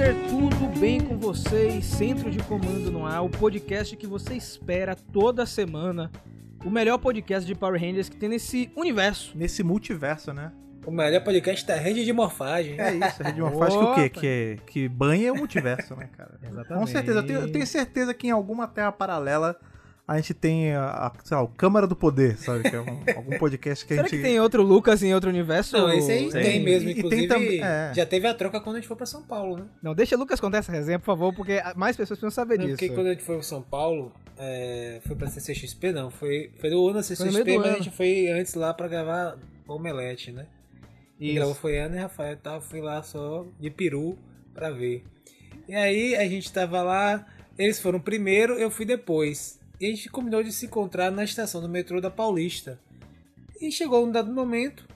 Ranger, tudo bem com vocês? Centro de Comando no Ar, o podcast que você espera toda semana. O melhor podcast de Power Rangers que tem nesse universo. Nesse multiverso, né? O melhor podcast da rede de morfagem. É isso, a rede de morfagem que o quê? Que, que banha o multiverso, né, cara? Exatamente. Com certeza. Eu tenho, eu tenho certeza que em alguma terra paralela a gente tem a, a sei lá, o Câmara do Poder, sabe? Que é um- algum podcast que a Será gente. que tem outro Lucas em outro universo? Não, esse aí tem, Tem. mesmo. E- e tem Inclusive, também- é. já teve a troca quando a gente foi pra São Paulo, né? Não, deixa o Lucas contar essa resenha, por favor, porque mais pessoas precisam saber Não, disso. porque quando a gente foi pra São Paulo, é, foi pra CCXP, não. Foi, foi do ano da CCXP, mas a gente foi antes lá pra gravar Omelete, né? E gravou foi Ana e Rafael e tal. Fui lá só de peru pra ver. E aí a gente tava lá, eles foram primeiro, eu fui depois. E a gente combinou de se encontrar na estação do metrô da Paulista. E chegou um dado momento,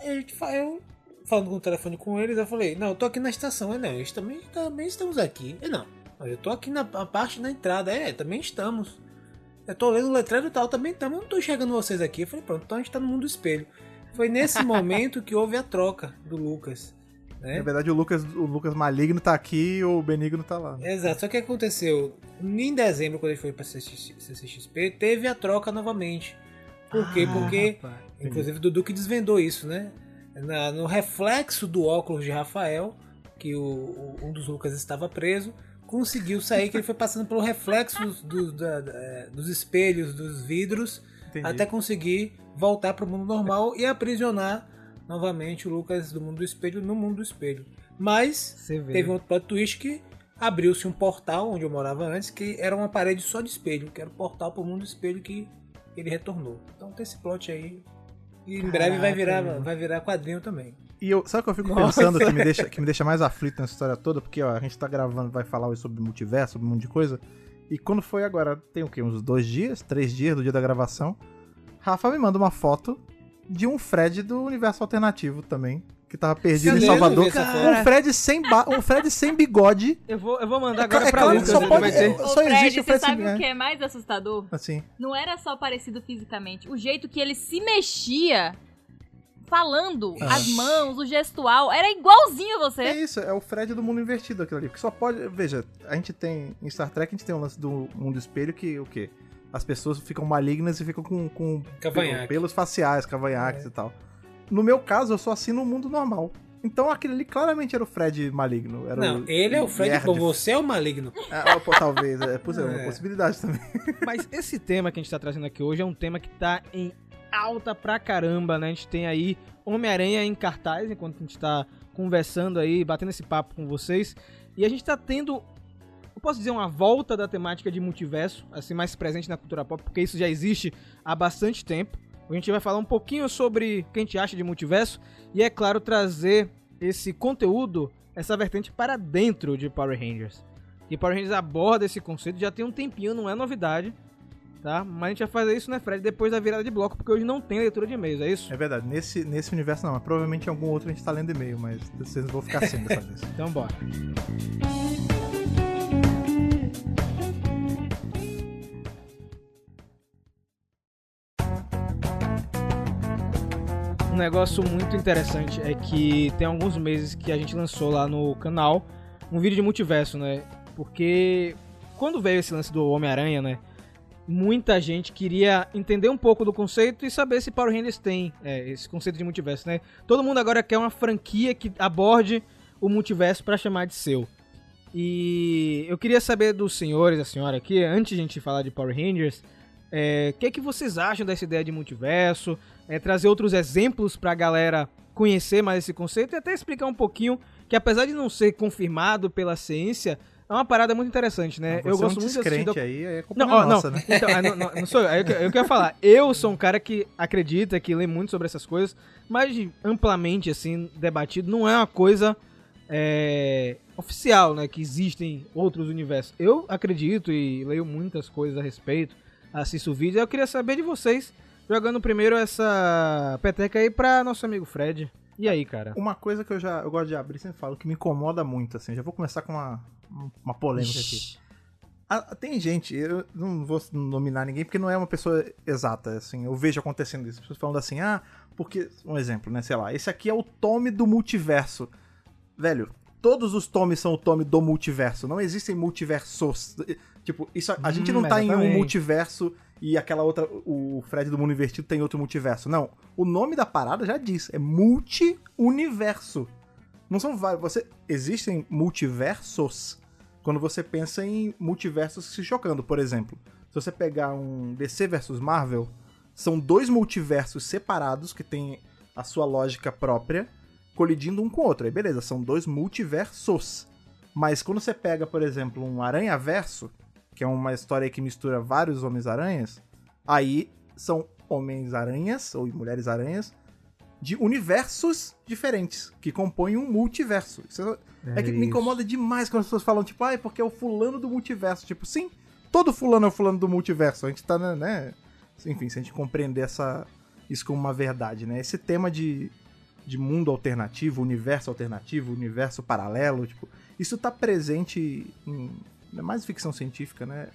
a gente, eu falando com o telefone com eles, eu falei, não, eu tô aqui na estação. Eu, não, eles também, também estamos aqui. Eu, não, eu tô aqui na parte da entrada. É, também estamos. Eu tô lendo o letreiro e tal, também estamos. Eu não tô enxergando vocês aqui. Eu falei, pronto, então a gente tá no mundo do espelho. Foi nesse momento que houve a troca do Lucas. Né? Na verdade, o Lucas, o Lucas Maligno tá aqui e o Benigno tá lá. né? Exato, só que aconteceu? Em dezembro, quando ele foi pra CCX CCXP, teve a troca novamente. Por quê? Ah, Porque, rapaz. inclusive, o Dudu que desvendou isso, né? Na- no reflexo do óculos de Rafael, que o, o- um dos Lucas estava preso, conseguiu sair, que ele foi passando pelo reflexo do- da- da- é, dos espelhos, dos vidros, Entendi. até conseguir voltar para o mundo normal e aprisionar novamente o Lucas do mundo do espelho no mundo do espelho. Mas teve um outro plot twist que abriu-se um portal onde eu morava antes, que era uma parede só de espelho, que era o portal para o mundo do espelho que ele retornou. Então tem esse plot aí. E em breve vai Caraca, virar, vai virar quadrinho também. E eu, sabe o que eu fico Nossa. pensando que me, deixa, que me deixa mais aflito nessa história toda? Porque ó, a gente tá gravando, vai falar hoje sobre multiverso, sobre um monte de coisa. E quando foi agora, tem o quê? Uns dois dias, três dias do dia da gravação. Rafa me manda uma foto de um Fred do universo alternativo também. Que tava perdido em Salvador. Um Fred sem, ba- um Fred sem bigode. Eu vou, eu vou mandar É agora cla- é pra claro Lucas. só ele pode- vai ter- é- Ô, Só Fred, existe o você Fred sabe Sim, o que é. é mais assustador? Assim. Não era só parecido fisicamente. O jeito que ele se mexia, falando, Ah. as mãos, o gestual, era igualzinho a É você. isso, é o Fred do mundo invertido aquilo ali. Que só pode. Veja, a gente tem. Em Star Trek a gente tem um lance do mundo espelho que o quê? As pessoas ficam malignas e ficam com, com Cavanhaque. pelos faciais, cavanhaques e tal. No meu caso, eu sou assim no mundo normal. Então aquele ali claramente era o Fred maligno. Era Não, o ele é o Fred, nerd. pô, você é o maligno. Pô, talvez, é, pois é, uma É. possibilidade também. Mas esse tema que a gente tá trazendo aqui hoje é um tema que tá em alta pra caramba, né? A gente tem aí Homem-Aranha em cartaz, enquanto a gente tá conversando aí, batendo esse papo com vocês. E a gente tá tendo, eu posso dizer, uma volta da temática de multiverso, assim, mais presente na cultura pop, porque isso já existe há bastante tempo. A gente vai falar um pouquinho sobre o que a gente acha de multiverso e, é claro, trazer esse conteúdo, essa vertente para dentro de Power Rangers. E Power Rangers aborda esse conceito já tem um tempinho, não é novidade tá? Mas a gente vai fazer isso, né, Fred, depois da virada de bloco, porque hoje não tem leitura de e-mails, é isso? É verdade, nesse, nesse universo não, mas provavelmente em algum outro a gente tá lendo e-mail, mas vocês vão ficar sem dessa vez. Então bora. Negócio muito interessante é que tem alguns meses que a gente lançou lá no canal um vídeo de multiverso, né? Porque quando veio esse lance do Homem-Aranha, né? Muita gente queria entender um pouco do conceito e saber se Power Rangers tem é, esse conceito de multiverso, né? Todo mundo agora quer uma franquia que aborde o multiverso para chamar de seu. E eu queria saber dos senhores, a senhora aqui, antes de a gente falar de Power Rangers, é, o que, é que vocês acham dessa ideia de multiverso? É, trazer outros exemplos pra galera conhecer mais esse conceito e até explicar um pouquinho que apesar de não ser confirmado pela ciência, é uma parada muito interessante, né? Você eu é gosto um muito de assistir doc- aí, é não, ó, nossa, não. né? Então, ah, não, não, não sou eu. Eu, eu quero falar. Eu sou um cara que acredita, que lê muito sobre essas coisas, mas amplamente, assim, debatido, não é uma coisa é, oficial, né? Que existem outros universos. Eu acredito e leio muitas coisas a respeito, assisto vídeos. Eu queria saber de vocês, jogando primeiro essa peteca aí pra nosso amigo Fred. E aí, cara? Uma coisa que eu já eu gosto de abrir, sempre falo, que me incomoda muito, assim, já vou começar com uma, uma polêmica aqui. Ah, tem gente, eu não vou nominar ninguém porque não é uma pessoa exata, assim, eu vejo acontecendo isso. As pessoas falando assim, ah, porque, um exemplo, né, sei lá, esse aqui é o Tommy do multiverso. Velho, todos os tomes são o tome do multiverso. Não existem multiversos. Tipo, isso, a gente Hum, não tá em um multiverso e aquela outra. O Fred do Mundo Invertido tem outro multiverso. Não. O nome da parada já diz. É multi-universo. Não são vários. Você, existem multiversos quando você pensa em multiversos se chocando. Por exemplo, se você pegar um DC versus Marvel, são dois multiversos separados que têm a sua lógica própria, colidindo um com o outro. Aí beleza, são dois multiversos. Mas quando você pega, por exemplo, um Aranha-Verso, que é uma história que mistura vários Homens-Aranhas, aí são Homens-Aranhas, ou Mulheres-Aranhas, de universos diferentes, que compõem um multiverso. Isso é, que me incomoda demais quando as pessoas falam, tipo, ah, é porque é o fulano do multiverso. Tipo, sim, todo fulano é o fulano do multiverso. A gente tá, né, né? Enfim, se a gente compreender essa, isso como uma verdade, né? Esse tema de, de mundo alternativo, universo alternativo, universo paralelo, tipo, isso tá presente em é mais ficção científica, né?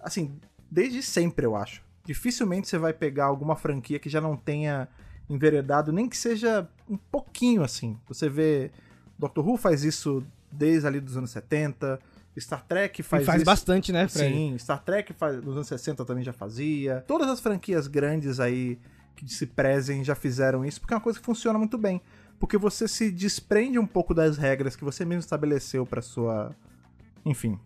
Assim, desde sempre, eu acho. Dificilmente você vai pegar alguma franquia que já não tenha enveredado, nem que seja um pouquinho assim. Você vê. Doctor Who faz isso desde ali dos anos 70. Star Trek faz, E faz isso. bastante, né, Fred? Sim, Star Trek faz, nos anos 60 também já fazia. Todas as franquias grandes aí que se prezem já fizeram isso, porque é uma coisa que funciona muito bem. Porque você se desprende um pouco das regras que você mesmo estabeleceu pra sua. Enfim,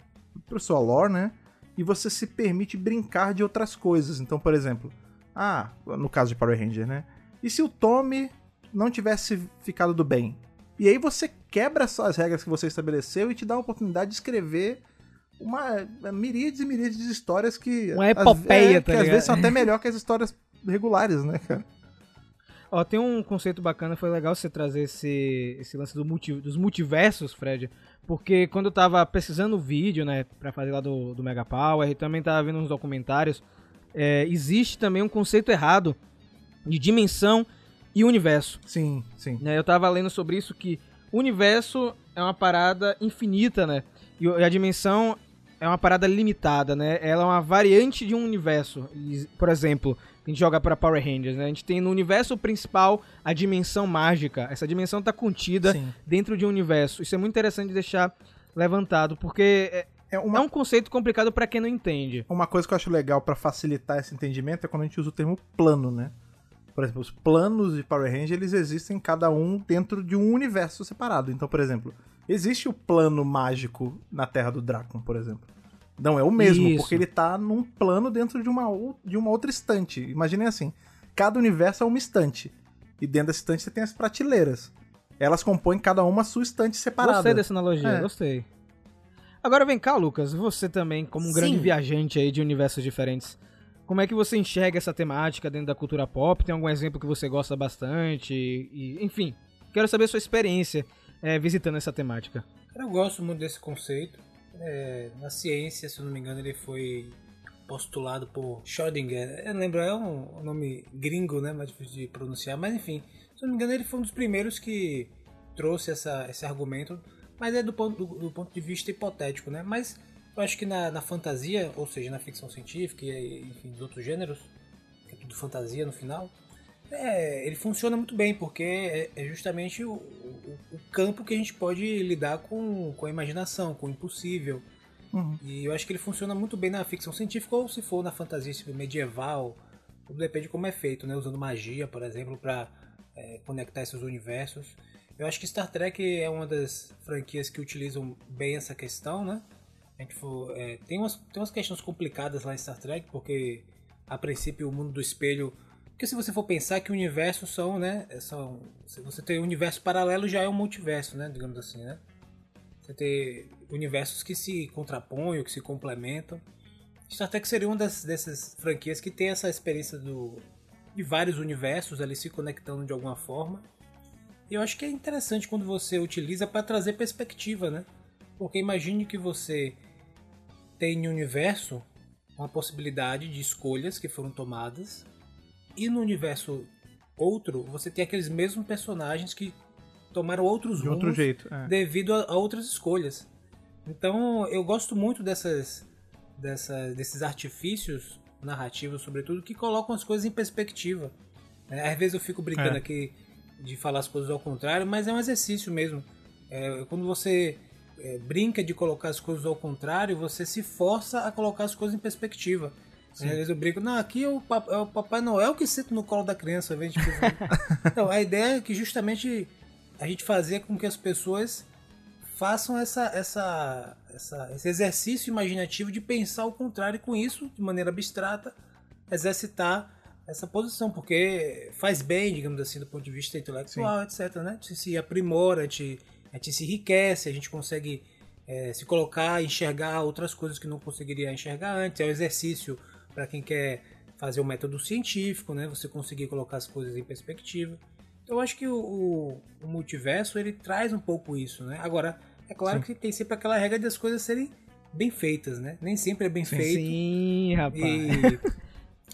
pra sua lore, né? E você se permite brincar de outras coisas. Então, por exemplo, ah, no caso de Power Ranger, né? E se o Tommy não tivesse ficado do bem? E aí você quebra as regras que você estabeleceu e te dá a oportunidade de escrever uma miríades e miríades de histórias que. Uma às- epopeia, é, tá Que às ligado? vezes são até melhor que as histórias regulares, né, cara? Ó, tem um conceito bacana, foi legal você trazer esse, esse lance do multi- dos multiversos, Fred, porque quando eu tava pesquisando o vídeo, né, pra fazer lá do, do Mega Power, e também tava vendo uns documentários, é, existe também um conceito errado de dimensão e universo. Sim, sim. né? Eu tava lendo sobre isso que o universo é uma parada infinita, né? E e a dimensão é uma parada limitada, né? Ela é uma variante de um universo. Por exemplo, a gente joga pra Power Rangers, né? A gente tem no universo principal a dimensão mágica. Essa dimensão tá contida Sim. dentro de um universo. Isso é muito interessante de deixar levantado, porque é, É uma, é um conceito complicado pra quem não entende. uma coisa que eu acho legal pra facilitar esse entendimento é quando a gente usa o termo plano, né? Por exemplo, os planos de Power Ranger, eles existem cada um dentro de um universo separado. Então, por exemplo, existe o plano mágico na Terra do Drácon, por exemplo. Não é o mesmo, Isso. porque ele tá num plano dentro de uma, de uma outra estante. Imaginem assim, cada universo é uma estante. E dentro dessa estante você tem as prateleiras. Elas compõem cada uma a sua estante separada. Gostei dessa analogia, É. gostei. Agora vem cá, Lucas, você também, como um grande Sim. viajante aí de universos diferentes, como é que você enxerga essa temática dentro da cultura pop? Tem algum exemplo que você gosta bastante? E, enfim, quero saber a sua experiência é, visitando essa temática. Eu gosto muito desse conceito. É, na ciência, se não me engano, ele foi postulado por Schrödinger. Eu lembro, é um, nome gringo, né? Mais difícil de pronunciar. Mas enfim, se não me engano, ele foi um dos primeiros que trouxe essa, esse argumento. Mas é do ponto, do, do ponto de vista hipotético, né? Mas eu acho que na, na fantasia, ou seja, na ficção científica e enfim, dos outros gêneros, é tudo fantasia no final, é, ele funciona muito bem, porque é, é justamente o, o, o campo que a gente pode lidar com, com a imaginação, com o impossível. Uhum. E eu acho que ele funciona muito bem na ficção científica ou se for na fantasia tipo, medieval. Tudo depende de como é feito, né? Usando magia, por exemplo, para conectar esses universos. Eu acho que Star Trek é uma das franquias que utilizam bem essa questão, né? A gente for, é, tem, umas, tem umas questões complicadas lá em Star Trek, porque a princípio o mundo do espelho. Porque se você for pensar que universos são, né? São, se você tem um universo paralelo, já é um multiverso, né? Digamos assim, né? Você tem universos que se contrapõem ou que se complementam. Star Trek seria uma dessas franquias que tem essa experiência do, de vários universos ali se conectando de alguma forma. E eu acho que é interessante quando você utiliza para trazer perspectiva, né? Porque imagine que você tem no universo uma possibilidade de escolhas que foram tomadas e no universo outro você tem aqueles mesmos personagens que tomaram outros De outro rumos jeito. é. devido a, a outras escolhas. Então eu gosto muito dessas, dessa, desses artifícios narrativos, sobretudo, que colocam as coisas em perspectiva. É, às vezes eu fico brincando É. aqui de falar as coisas ao contrário, mas é um exercício mesmo. É, quando você é, brinca de colocar as coisas ao contrário, você se força a colocar as coisas em perspectiva. Às vezes eu brinco, não, aqui é o, é o Papai Noel que senta no colo da criança. Vem, tipo, então, a ideia é que justamente a gente fazer com que as pessoas façam essa, essa, essa- esse exercício imaginativo de pensar o contrário e com isso, de maneira abstrata, exercitar essa posição, porque faz bem, digamos assim, do ponto de vista intelectual, etc. Né? A gente se aprimora, a gente, a gente se enriquece, a gente consegue eh, se colocar, enxergar outras coisas que não conseguiria enxergar antes. É um exercício para quem quer fazer o método científico, né? Você conseguir colocar as coisas em perspectiva. Então, eu acho que o, o- o multiverso ele traz um pouco isso, né? Agora, é claro que tem sempre aquela regra das coisas serem bem feitas, né? Nem sempre é bem feito. Sim, rapaz. E,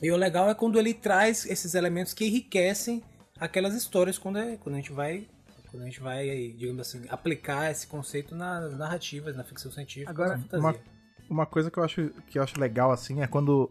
e o legal é quando ele traz esses elementos que enriquecem aquelas histórias quando, é, quando a gente vai, quando a gente vai, digamos assim, aplicar esse conceito nas narrativas, na ficção científica, Agora, na fantasia. uma, uma coisa que eu acho que eu acho legal assim é quando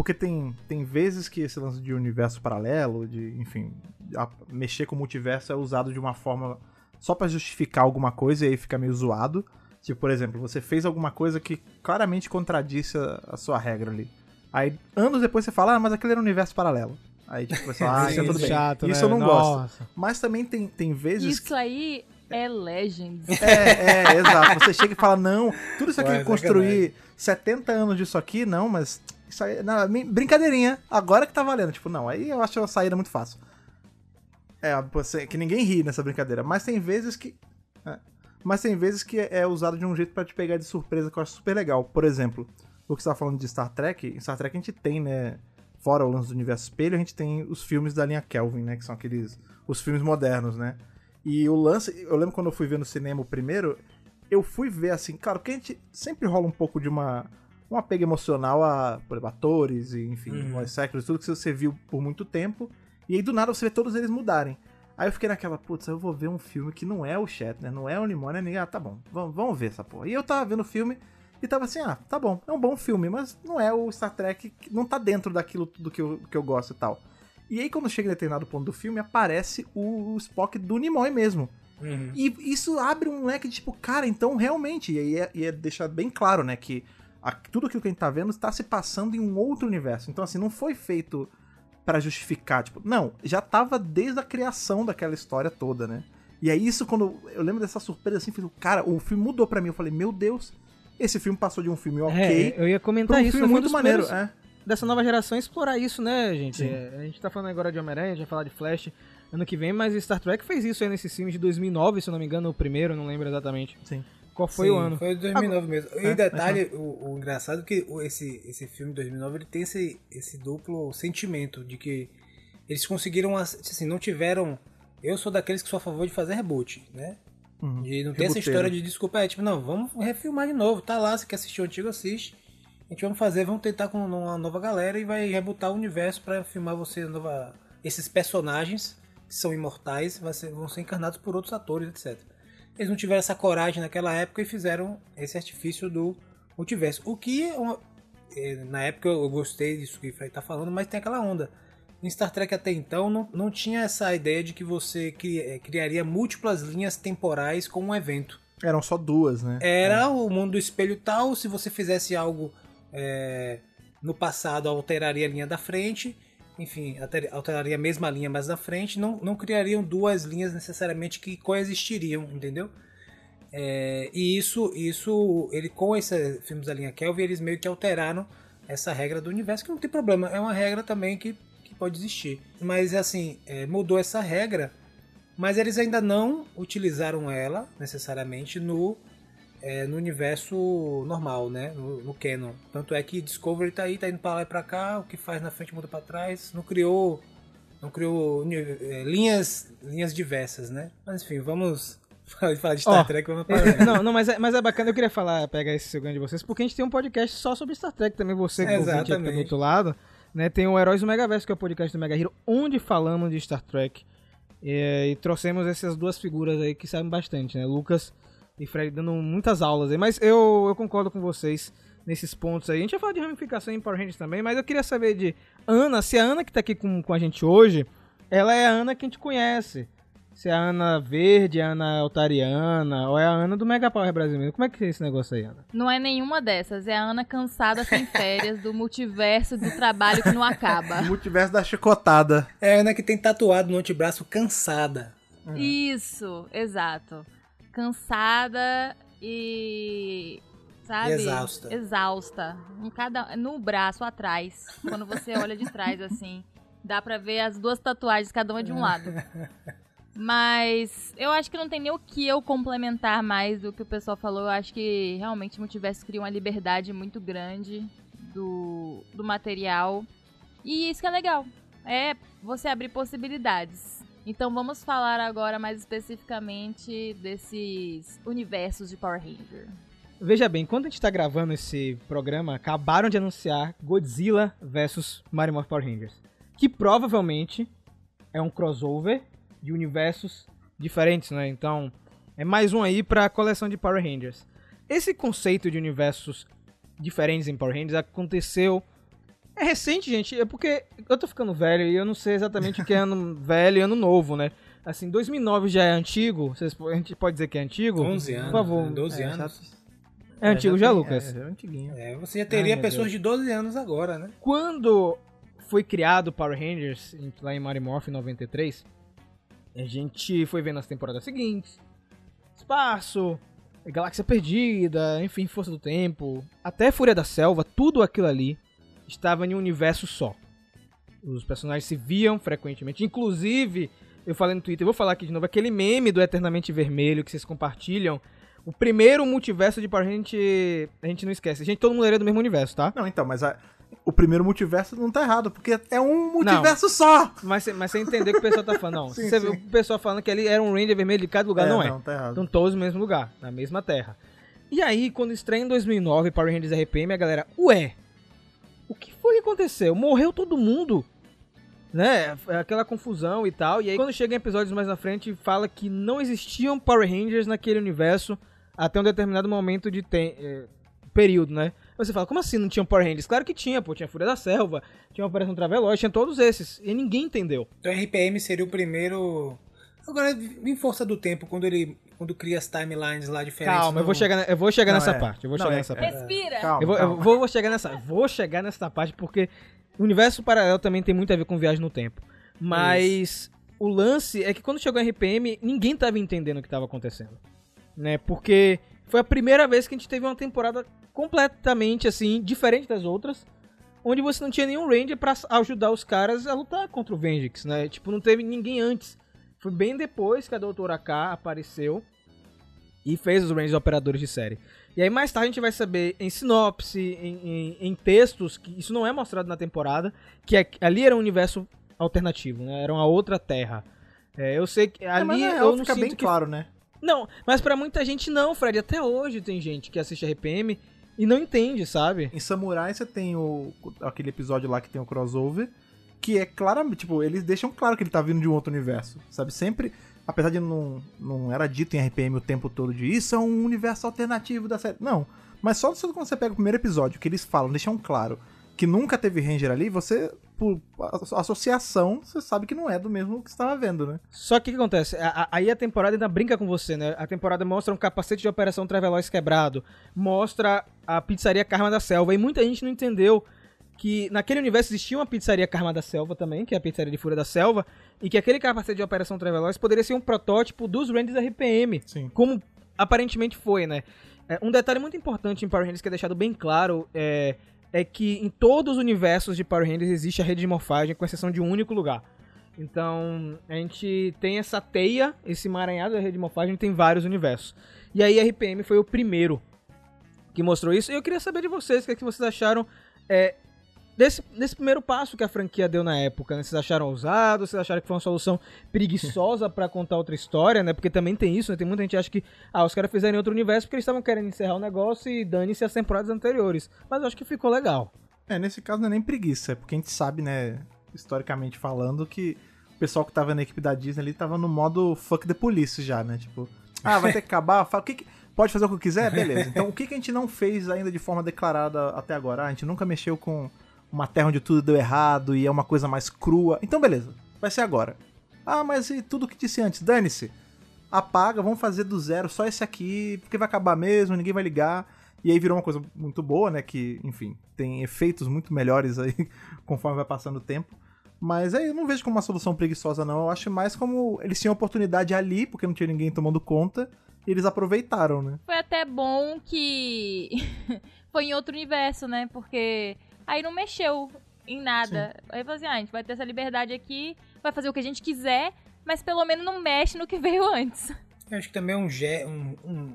porque tem tem vezes que esse lance de universo paralelo, de, enfim, a- mexer com o multiverso é usado de uma forma só pra justificar alguma coisa e aí fica meio zoado. Tipo, por exemplo, você fez alguma coisa que claramente contradisse a, a sua regra ali. Aí, anos depois você fala, ah, mas aquele era um universo paralelo. Aí, tipo, você fala, ah, isso é tudo bem. chato, isso né? eu não gosto. Nossa. Mas também tem, tem vezes Isso aí é Legends. é, é, exato. Você chega e fala, não, tudo isso aqui Ué, que eu construí 70 anos disso aqui, não, mas isso aí, não, brincadeirinha, agora que tá valendo. Tipo, não, aí eu acho uma saída muito fácil. É, que ninguém ri nessa brincadeira, mas tem vezes que... é, mas tem vezes que é usado de um jeito pra te pegar de surpresa que eu acho super legal. Por exemplo, o que você tava falando de Star Trek, em Star Trek a gente tem, né, fora o lance do universo espelho, a gente tem os filmes da linha Kelvin, né, que são aqueles, os filmes modernos, né. E o lance, eu lembro quando eu fui ver no cinema o primeiro, eu fui ver assim, claro, porque a gente sempre rola um pouco de uma um apego emocional a, por exemplo, atores e, enfim, Uhum. actors, tudo que você viu por muito tempo, e aí do nada você vê todos eles mudarem. Aí eu fiquei naquela, putz, eu vou ver um filme que não é o Shatner, não é o Nimoy, né? Ninguém, ah, tá bom, vamos, vamos ver essa porra. E eu tava vendo o filme e tava assim, ah, tá bom, é um bom filme, mas não é o Star Trek, não tá dentro daquilo tudo que eu, que eu gosto e tal. E aí quando chega em determinado ponto do filme, aparece o Spock do Nimoy mesmo. Uhum. E isso abre um leque de tipo, cara, então realmente, e aí é, e é deixar bem claro, né, que a- tudo aquilo que a gente tá vendo está se passando em um outro universo. Então, assim, não foi feito pra justificar, tipo, não, já tava desde a criação daquela história toda, né? E aí isso, quando eu lembro dessa surpresa assim, falei, cara, o filme mudou pra mim. Eu falei, meu Deus, esse filme passou de um filme ok É, eu ia comentar um isso. filme muito maneiro. É. Dessa nova geração explorar isso, né, gente? É, a gente tá falando agora de Homem-Aranha, a gente vai falar de Flash ano que vem, mas Star Trek fez isso aí nesses filmes de 2009, se eu não me engano, o primeiro, não lembro exatamente. Sim. Qual foi Sim, o ano? Foi 2009 mesmo. E É, o detalhe, o, o engraçado é que esse, esse filme 2009 ele tem esse, esse duplo sentimento de que eles conseguiram, ass- assim, não tiveram. Eu sou daqueles que sou a favor de fazer reboot, né? Uhum. De não ter essa história de desculpa, é tipo, não, vamos refilmar de novo, tá lá, você quer assistir o antigo, assiste. A gente vamos fazer, vamos tentar com uma nova galera e vai rebutar o universo pra filmar você nova. Esses personagens que são imortais ser- vão ser encarnados por outros atores, etc. Eles não tiveram essa coragem naquela época e fizeram esse artifício do multiverso. O que é é, na época eu gostei disso que o Fred tá falando, mas tem aquela onda. Em Star Trek até então não, não tinha essa ideia de que você eh, criaria múltiplas linhas temporais com um evento. Eram só duas, né? Era o mundo do espelho tal, se você fizesse algo é, no passado, alteraria a linha da frente, enfim, alter- alteraria a mesma linha mais da frente, não, não criariam duas linhas necessariamente que coexistiriam, entendeu? É, e isso, isso, ele com esses filmes da linha Kelvin, eles meio que alteraram essa regra do universo, que não tem problema, é uma regra também que, que pode existir. Mas assim, é, mudou essa regra, mas eles ainda não utilizaram ela necessariamente no, é, no universo normal, né? No, no canon. Tanto é que Discovery tá aí, tá indo pra lá e pra cá, o que faz na frente muda pra trás, não criou, não criou é, linhas, linhas diversas, né? Mas enfim, vamos falar de Star Ó, Trek, vamos É, para não, não, mas é, mas é bacana, eu queria falar, pegar esse seu ganho de vocês, porque a gente tem um podcast só sobre Star Trek também, você que ouvinte aí que tá do outro lado, né, tem o Heróis do Megaverso, que é o podcast do Mega Hero, onde falamos de Star Trek, é, e trouxemos essas duas figuras aí que sabem bastante, né, Lucas e Fred dando muitas aulas aí, mas eu, eu concordo com vocês nesses pontos aí, a gente vai falar de ramificação em Power Rangers também, mas eu queria saber de Ana, se a Ana que tá aqui com, com a gente hoje, ela é a Ana que a gente conhece, Se é a Ana Verde, a Ana Altariana, ou é a Ana do Mega Power brasileiro. Como é que é esse negócio aí, Ana? Não é nenhuma dessas. É a Ana cansada sem férias do multiverso do trabalho que não acaba. O multiverso da chicotada. É a Ana que tem tatuado no antebraço cansada. Isso, exato. Cansada e. Sabe? Exausta. Exausta. Em cada, no braço atrás. Quando você olha de trás, assim. Dá pra ver as duas tatuagens, cada uma de um lado. Mas eu acho que não tem nem o que eu complementar mais do que o pessoal falou. Eu acho que realmente o multiverso cria uma liberdade muito grande do, do material. E isso que é legal. É você abrir possibilidades. Então vamos falar agora mais especificamente desses universos de Power Ranger. Veja bem, quando a gente tá gravando esse programa, acabaram de anunciar Godzilla vs Mighty Morphin Power Rangers. Que provavelmente é um crossover de universos diferentes, né? Então, é mais um aí pra coleção de Power Rangers. Esse conceito de universos diferentes em Power Rangers aconteceu. É recente, gente, é porque eu tô ficando velho e eu não sei exatamente o que é ano velho e ano novo, né? Assim, 2009 já é antigo, Vocês, a gente pode dizer que é antigo? 11 anos. Por favor. 12 É, anos. É antigo já, tem- Lucas? É, é antiguinho. É, você já teria Ai, pessoas Deus. de 12 anos agora, né? Quando foi criado o Power Rangers, em- lá em Mighty Morphin 93, a gente foi vendo as temporadas seguintes. Espaço, Galáxia Perdida, enfim, Força do Tempo, até Fúria da Selva, tudo aquilo ali estava em um universo só. Os personagens se viam frequentemente. Inclusive, eu falei no Twitter, eu vou falar aqui de novo, aquele meme do Eternamente Vermelho que vocês compartilham. O primeiro multiverso de Power Rangers, a gente, a gente não esquece. A gente, todo mundo era do mesmo universo, tá? Não, então, mas a- o primeiro multiverso não tá errado, porque é um multiverso só. Mas, mas você entendeu o que o pessoal tá falando. Não, Sim, você sim. viu o pessoal falando que ali era um Ranger vermelho de cada lugar, não é. Não, tá errado. Estão todos no mesmo lugar, na mesma terra. E aí, quando estreia em 2009 Power Rangers RPM, a galera, ué, o que foi que aconteceu? Morreu todo mundo? Né? Aquela confusão e tal. E aí, quando chega em episódios mais na frente, fala que não existiam Power Rangers naquele universo até um determinado momento de tem- eh, período, né? Você fala, como assim não tinham Power Rangers? Claro que tinha, pô. Tinha Fúria da Selva, tinha Operação Traveloz, tinha todos esses. E ninguém entendeu. Então RPM seria o primeiro. Agora, em força do tempo, quando ele quando cria as timelines lá diferentes. Calma, eu no- vou chegar, eu vou chegar Não, nessa é. parte. Eu vou Não, chegar é- nessa é- parte. Respira! Calma, Eu vou, eu calma. vou, vou chegar nessa, vou chegar nessa parte porque o universo paralelo também tem muito a ver com viagem no tempo. Mas o lance é que quando chegou a RPM, ninguém tava entendendo o que tava acontecendo, né? Porque foi a primeira vez que a gente teve uma temporada completamente assim diferente das outras, onde você não tinha nenhum Ranger pra ajudar os caras a lutar contra o Vengix, né? Tipo, não teve ninguém antes. Foi bem depois que a Doutora K apareceu e fez os Rangers operadores de série. E aí mais tarde a gente vai saber em sinopse, em, em- em textos, que isso não é mostrado na temporada, que é- ali era um universo alternativo, né? Era uma outra terra. É, eu sei que É, ali na eu real não fica sinto bem que... claro, né? Não, mas pra muita gente não, Fred. Até hoje tem gente que assiste RPM e não entende, sabe? Em Samurai você tem o aquele episódio lá que tem o crossover, que é claramente, tipo, eles deixam claro que ele tá vindo de um outro universo, sabe? Sempre, apesar de não, não era dito em RPM o tempo todo de isso é um universo alternativo da série. Não, mas só quando você pega o primeiro episódio que eles falam, deixam claro que nunca teve Ranger ali, você, por associação, você sabe que não é do mesmo que você tava vendo, né? Só que o que acontece? A- a- Aí a temporada ainda brinca com você, né? A temporada mostra um capacete de operação Traveloz quebrado, mostra a pizzaria Karma da Selva, e muita gente não entendeu que naquele universo existia uma pizzaria Karma da Selva também, que é a pizzaria de Fúria da Selva, e que aquele capacete de operação Traveloz poderia ser um protótipo dos Rangers RPM, Sim. como aparentemente foi, né? É, um detalhe muito importante em Power Rangers que é deixado bem claro é, é que em todos os universos de Power Rangers existe a rede de morfagem, com exceção de um único lugar. Então, a gente tem essa teia, esse emaranhado da rede de morfagem, tem vários universos. E aí, a RPM foi o primeiro que mostrou isso. E eu queria saber de vocês, o que, é que vocês acharam é, desse, desse primeiro passo que a franquia deu na época. Né? Vocês acharam ousado? Vocês acharam que foi uma solução preguiçosa pra contar outra história, né? Porque também tem isso, né? Tem muita gente que acha que, ah, os caras fizeram outro universo porque eles estavam querendo encerrar o negócio e dane-se as temporadas anteriores. Mas eu acho que ficou legal. É, nesse caso não é nem preguiça, é porque a gente sabe, né, historicamente falando, que o pessoal que tava na equipe da Disney ali tava no modo fuck the police já, né? Tipo, ah, vai ter que acabar, fala, o que que- pode fazer o que quiser? Beleza. Então o que, que a gente não fez ainda de forma declarada até agora? Ah, a gente nunca mexeu com uma terra onde tudo deu errado e é uma coisa mais crua. Então beleza, vai ser agora. Ah, mas e tudo que disse antes? Dane-se. Apaga, vamos fazer do zero só esse aqui, porque vai acabar mesmo, ninguém vai ligar. E aí virou uma coisa muito boa, né? Que, enfim, tem efeitos muito melhores aí conforme vai passando o tempo. Mas aí eu não vejo como uma solução preguiçosa, não. Eu acho mais como eles tinham oportunidade ali, porque não tinha ninguém tomando conta, e eles aproveitaram, né? Foi até bom que foi em outro universo, né? Porque aí não mexeu em nada. Sim. Aí falou assim: ah, a gente vai ter essa liberdade aqui, vai fazer o que a gente quiser, mas pelo menos não mexe no que veio antes. Eu acho que também é um, um, um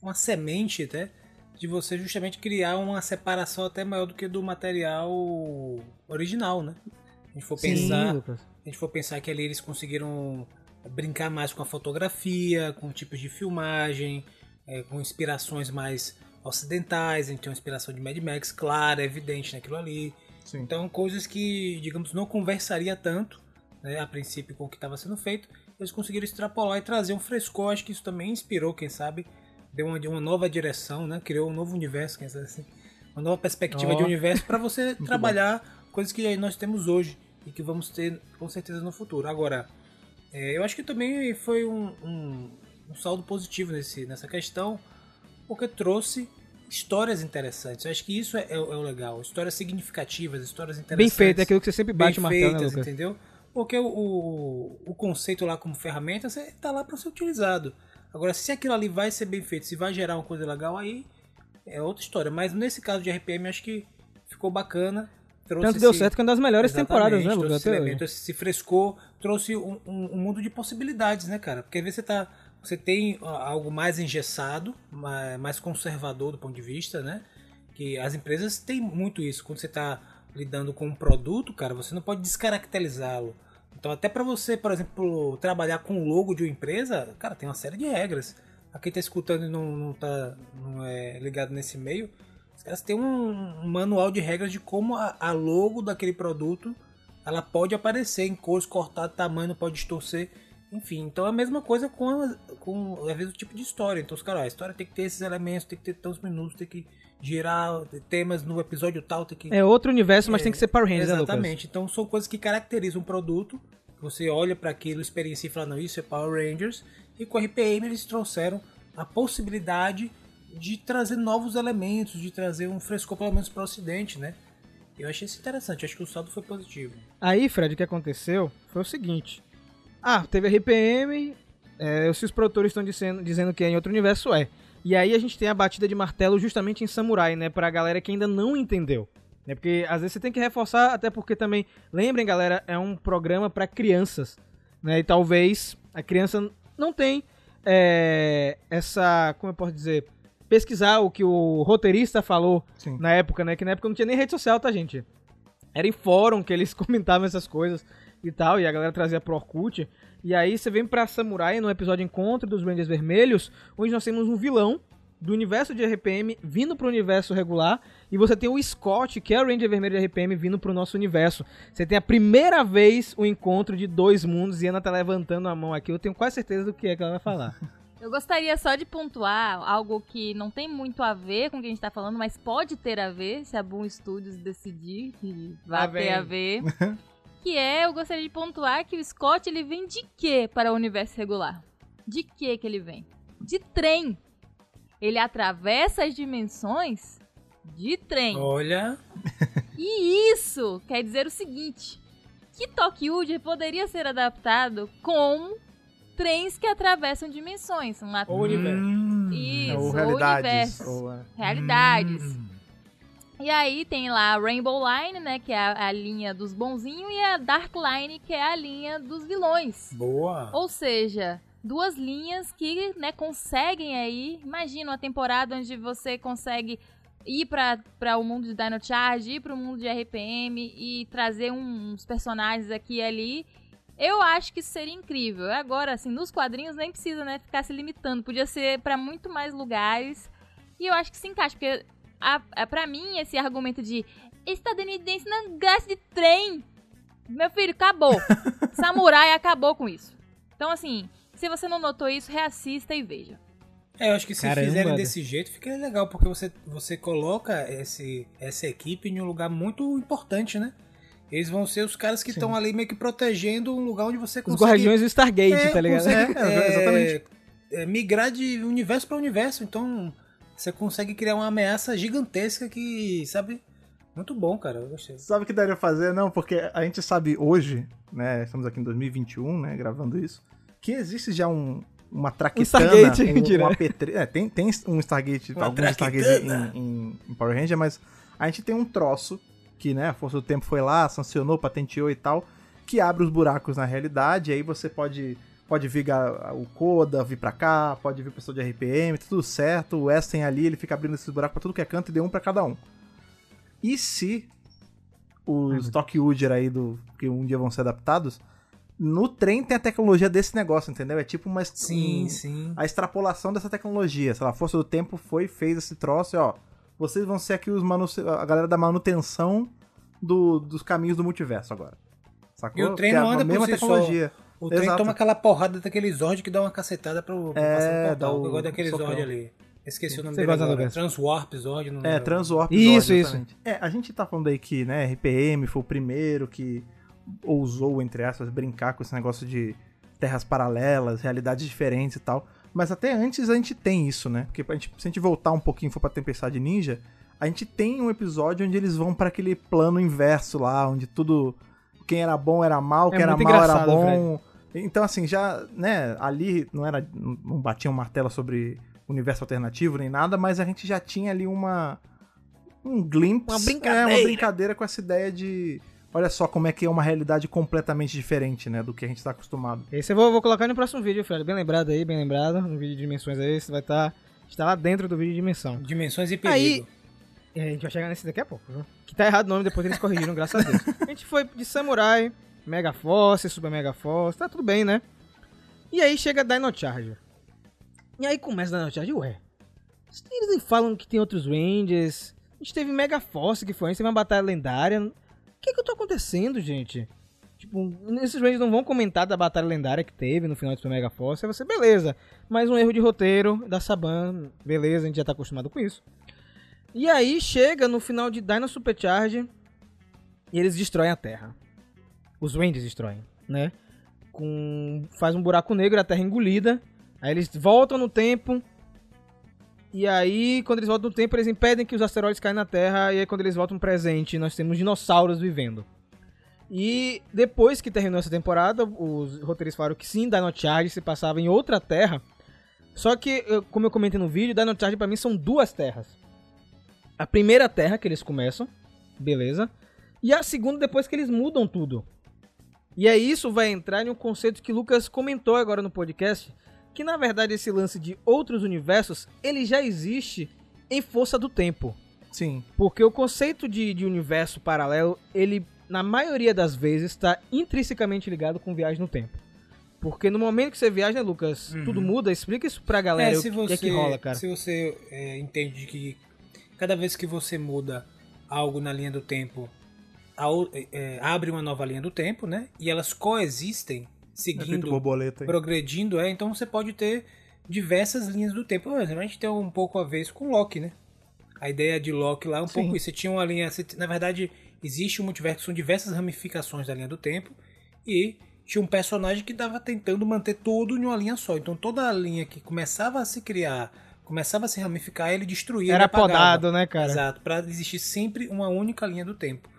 uma semente até de você justamente criar uma separação até maior do que do material original, né? A gente for pensar, Sim, a gente for pensar que ali eles conseguiram brincar mais com a fotografia, com tipos de filmagem, é, com inspirações mais ocidentais, a gente tem uma inspiração de Mad Max clara, evidente naquilo ali. Sim. Então, coisas que, digamos, não conversaria tanto, né, a princípio, com o que estava sendo feito, eles conseguiram extrapolar e trazer um frescor. Acho que isso também inspirou, quem sabe, deu uma, uma nova direção, né? Criou um novo universo, quem sabe assim. Uma nova perspectiva oh. de universo para você trabalhar bom. coisas que nós temos hoje e que vamos ter com certeza no futuro. Agora, é, eu acho que também foi um, um, um saldo positivo nesse, nessa questão, porque trouxe histórias interessantes. Eu acho que isso é, é, é, o legal. Histórias significativas, histórias interessantes. Bem feito, é aquilo que você sempre bate bem feitas, martelo, né, entendeu? Porque o, o, o, conceito lá como ferramenta está lá para ser utilizado. Agora, se aquilo ali vai ser bem feito, se vai gerar uma coisa legal, aí é outra história. Mas nesse caso de RPM, acho que ficou bacana. Trouxe Tanto deu certo que é uma das melhores temporadas, né, Lucas? Esse elemento, esse frescou, trouxe um, um, um, mundo de possibilidades, né, cara? Porque às vezes você tá você tem algo mais engessado, mais conservador do ponto de vista, né? Que as empresas têm muito isso. Quando você está lidando com um produto, cara, você não pode descaracterizá-lo. Então, até para você, por exemplo, trabalhar com o logo de uma empresa, cara, tem uma série de regras. A quem está escutando e não, não, tá, não é ligado nesse meio, caras têm um, manual de regras de como a, a, logo daquele produto ela pode aparecer em cores, cortar tamanho, pode distorcer. Enfim, então é a mesma coisa com, com às vezes, o tipo de história. Então, os caras, a história tem que ter esses elementos, tem que ter tantos minutos, tem que girar temas no episódio tal, tem que... É outro universo, mas é, tem que ser Power Rangers, né, Exatamente. Né, então, são coisas que caracterizam um produto. Você olha para aquilo, experiencia e fala, não, isso é Power Rangers. E com o RPM eles trouxeram a possibilidade de trazer novos elementos, de trazer um frescor pelo menos para o ocidente, né? Eu achei isso interessante, acho que o saldo foi positivo. Aí, Fred, o que aconteceu foi o seguinte: ah, teve RPM, é, se os produtores estão dizendo, dizendo que é em outro universo, é. E aí a gente tem a batida de martelo justamente em Samurai, né? Pra galera que ainda não entendeu. Né? Porque às vezes você tem que reforçar, até porque também, lembrem galera, é um programa para crianças. Né? E talvez a criança não tem é, essa, como eu posso dizer, pesquisar o que o roteirista falou Sim. na época, né? Que na época não tinha nem rede social, tá, gente? Era em fórum que eles comentavam essas coisas e tal, e a galera trazia pro Orkut. E aí você vem pra Samurai no episódio Encontro dos Rangers Vermelhos, onde nós temos um vilão do universo de RPM vindo pro universo regular, e você tem o Scott, que é o Ranger Vermelho de RPM, vindo pro nosso universo. Você tem a primeira vez o encontro de dois mundos, e Ana tá levantando a mão aqui, eu tenho quase certeza do que é que ela vai falar. Eu gostaria só de pontuar algo que não tem muito a ver com o que a gente tá falando, mas pode ter a ver, se a Boom Studios decidir que vai tá ter a ver. que é, eu gostaria de pontuar que o Scott ele vem de quê para o universo regular? De que que ele vem? De trem. Ele atravessa as dimensões de trem. Olha. E isso quer dizer o seguinte: que Tokyo poderia ser adaptado com trens que atravessam dimensões. Uma... Ou universo. Hum, isso, ou realidades. Ou, uh... Realidades. Hum. E aí tem lá a Rainbow Line, né, que é a, a, linha dos bonzinhos, e a Dark Line, que é a linha dos vilões. Boa! Ou seja, duas linhas que, né, conseguem aí, imagina uma temporada onde você consegue ir para o mundo de Dino Charge, ir para o mundo de RPM e trazer uns personagens aqui e ali. Eu acho que seria incrível. Agora, assim, nos quadrinhos nem precisa, né, ficar se limitando. Podia ser para muito mais lugares. E eu acho que se encaixa, porque a, a, pra mim, esse argumento de estadunidense não gosta de trem. Meu filho, acabou. Samurai acabou com isso. Então, assim, se você não notou isso, reassista e veja. É, eu acho que se Caramba. fizerem desse jeito, fica legal, porque você, você coloca esse, essa equipe em um lugar muito importante, né? Eles vão ser os caras que estão ali meio que protegendo um lugar onde você Os consegue... guardiões do Stargate, É, tá ligado? consegue, É, é, exatamente. é, migrar de universo para universo. Então, você consegue criar uma ameaça gigantesca que, sabe? Muito bom, cara. Eu gostei. Sabe o que daria fazer? Não, porque a gente sabe hoje, né? Estamos aqui em 2021, né? Gravando isso, que existe já um, uma traquitana, Stargate, um, um AP3. É, tem, tem um Stargate, Uma alguns Stargates em, em- em Power Ranger, mas a gente tem um troço que, né? A Força do Tempo foi lá, sancionou, patenteou e tal, que abre os buracos na realidade, e aí você pode. Pode vir o Coda, vir pra cá, pode vir pessoa de RPM, tudo certo. O Wes tem ali, ele fica abrindo esses buracos pra tudo que é canto e deu um pra cada um. E se os Tokyo aí do que um dia vão ser adaptados, no trem tem a tecnologia desse negócio, entendeu? É tipo uma Sim, um- sim. a extrapolação dessa tecnologia. Sei lá, a Força do Tempo foi fez esse troço, e ó, vocês vão ser aqui os manu a galera da manutenção do- dos caminhos do multiverso agora. Sacou? E o trem é não a anda por mesma si só. O trem Exato. toma aquela porrada daquele Zord que dá uma cacetada pro, pro É, passar no dá portal. o Eu gosto daquele socão. Zord ali. Esqueci o nome Você dele agora. Transwarp Zord. Não É, lembro. Transwarp Isso, Zord, isso. exatamente. É, a gente tá falando aí que, né, RPM foi o primeiro que ousou, entre aspas, brincar com esse negócio de terras paralelas, realidades diferentes e tal. Mas até antes a gente tem isso, né? Porque a gente, se a gente voltar um pouquinho e for pra Tempestade Ninja, a gente tem um episódio onde eles vão pra aquele plano inverso lá, onde tudo. Quem era bom era mal, É quem era muito mal era bom. Então, assim, já, né, ali não era. não batia um martelo sobre universo alternativo nem nada, mas a gente já tinha ali uma. um glimpse. Uma É, brincadeira. uma brincadeira com essa ideia de. Olha só como é que é uma realidade completamente diferente, né, do que a gente tá acostumado. Esse eu vou, vou colocar no próximo vídeo, Fred. Bem lembrado aí, bem lembrado. No vídeo de dimensões aí, você vai estar. está lá dentro do vídeo de dimensão. Dimensões e Aí- perigo. E a gente vai chegar nesse daqui a pouco, viu? Que tá errado o nome, depois eles corrigiram, graças a Deus. A gente foi de Samurai, Mega Force, Super Mega Force, tá tudo bem, né? E aí chega Dino Charger. E aí começa Dino Charger, ué. Eles nem falam que tem outros Rangers. A gente teve Mega Force que foi antes, teve uma batalha lendária. O que que tá acontecendo, gente? Tipo, esses Rangers não vão comentar da batalha lendária que teve no final de Super Mega Force. Aí você, beleza. Mais um erro de roteiro da Saban. Beleza, a gente já tá acostumado com isso. E aí chega no final de Dino Supercharge e eles destroem a Terra. Os Rangers destroem, né? Com faz um buraco negro, a Terra engolida. Aí eles voltam no tempo. E aí, quando eles voltam no tempo, eles impedem que os asteroides caem na Terra. E aí, quando eles voltam no presente, nós temos dinossauros vivendo. E depois que terminou essa temporada, os roteiristas falaram que sim, Dino Charge se passava em outra Terra. Só que, como eu comentei no vídeo, Dino Charge pra mim são duas terras. A primeira terra que eles começam, beleza? E a segunda depois que eles mudam tudo. E aí isso vai entrar em um conceito que o Lucas comentou agora no podcast, que na verdade esse lance de outros universos, ele já existe em Força do Tempo. Sim. Porque o conceito de, de universo paralelo, ele, na maioria das vezes, está intrinsecamente ligado com viagem no tempo. Porque no momento que você viaja, né, Lucas, tudo muda. Explica isso pra galera. É, o se que você, é que rola, cara. Se você é, entende que cada vez que você muda algo na linha do tempo, o- é, abre uma nova linha do tempo, né? E elas coexistem, Efeito seguindo, borboleta progredindo, é. Então você pode ter diversas linhas do tempo. Por exemplo, a gente tem um pouco a ver com Loki, né? A ideia de Loki lá é um Sim. pouco isso. Você tinha uma linha. você- na verdade, existe um multiverso, são diversas ramificações da linha do tempo. E tinha um personagem que estava tentando manter tudo em uma linha só. Então toda a linha que começava a se criar, começava a se ramificar, ele destruía. Era ele podado, né, cara? Exato, para existir sempre uma única linha do tempo.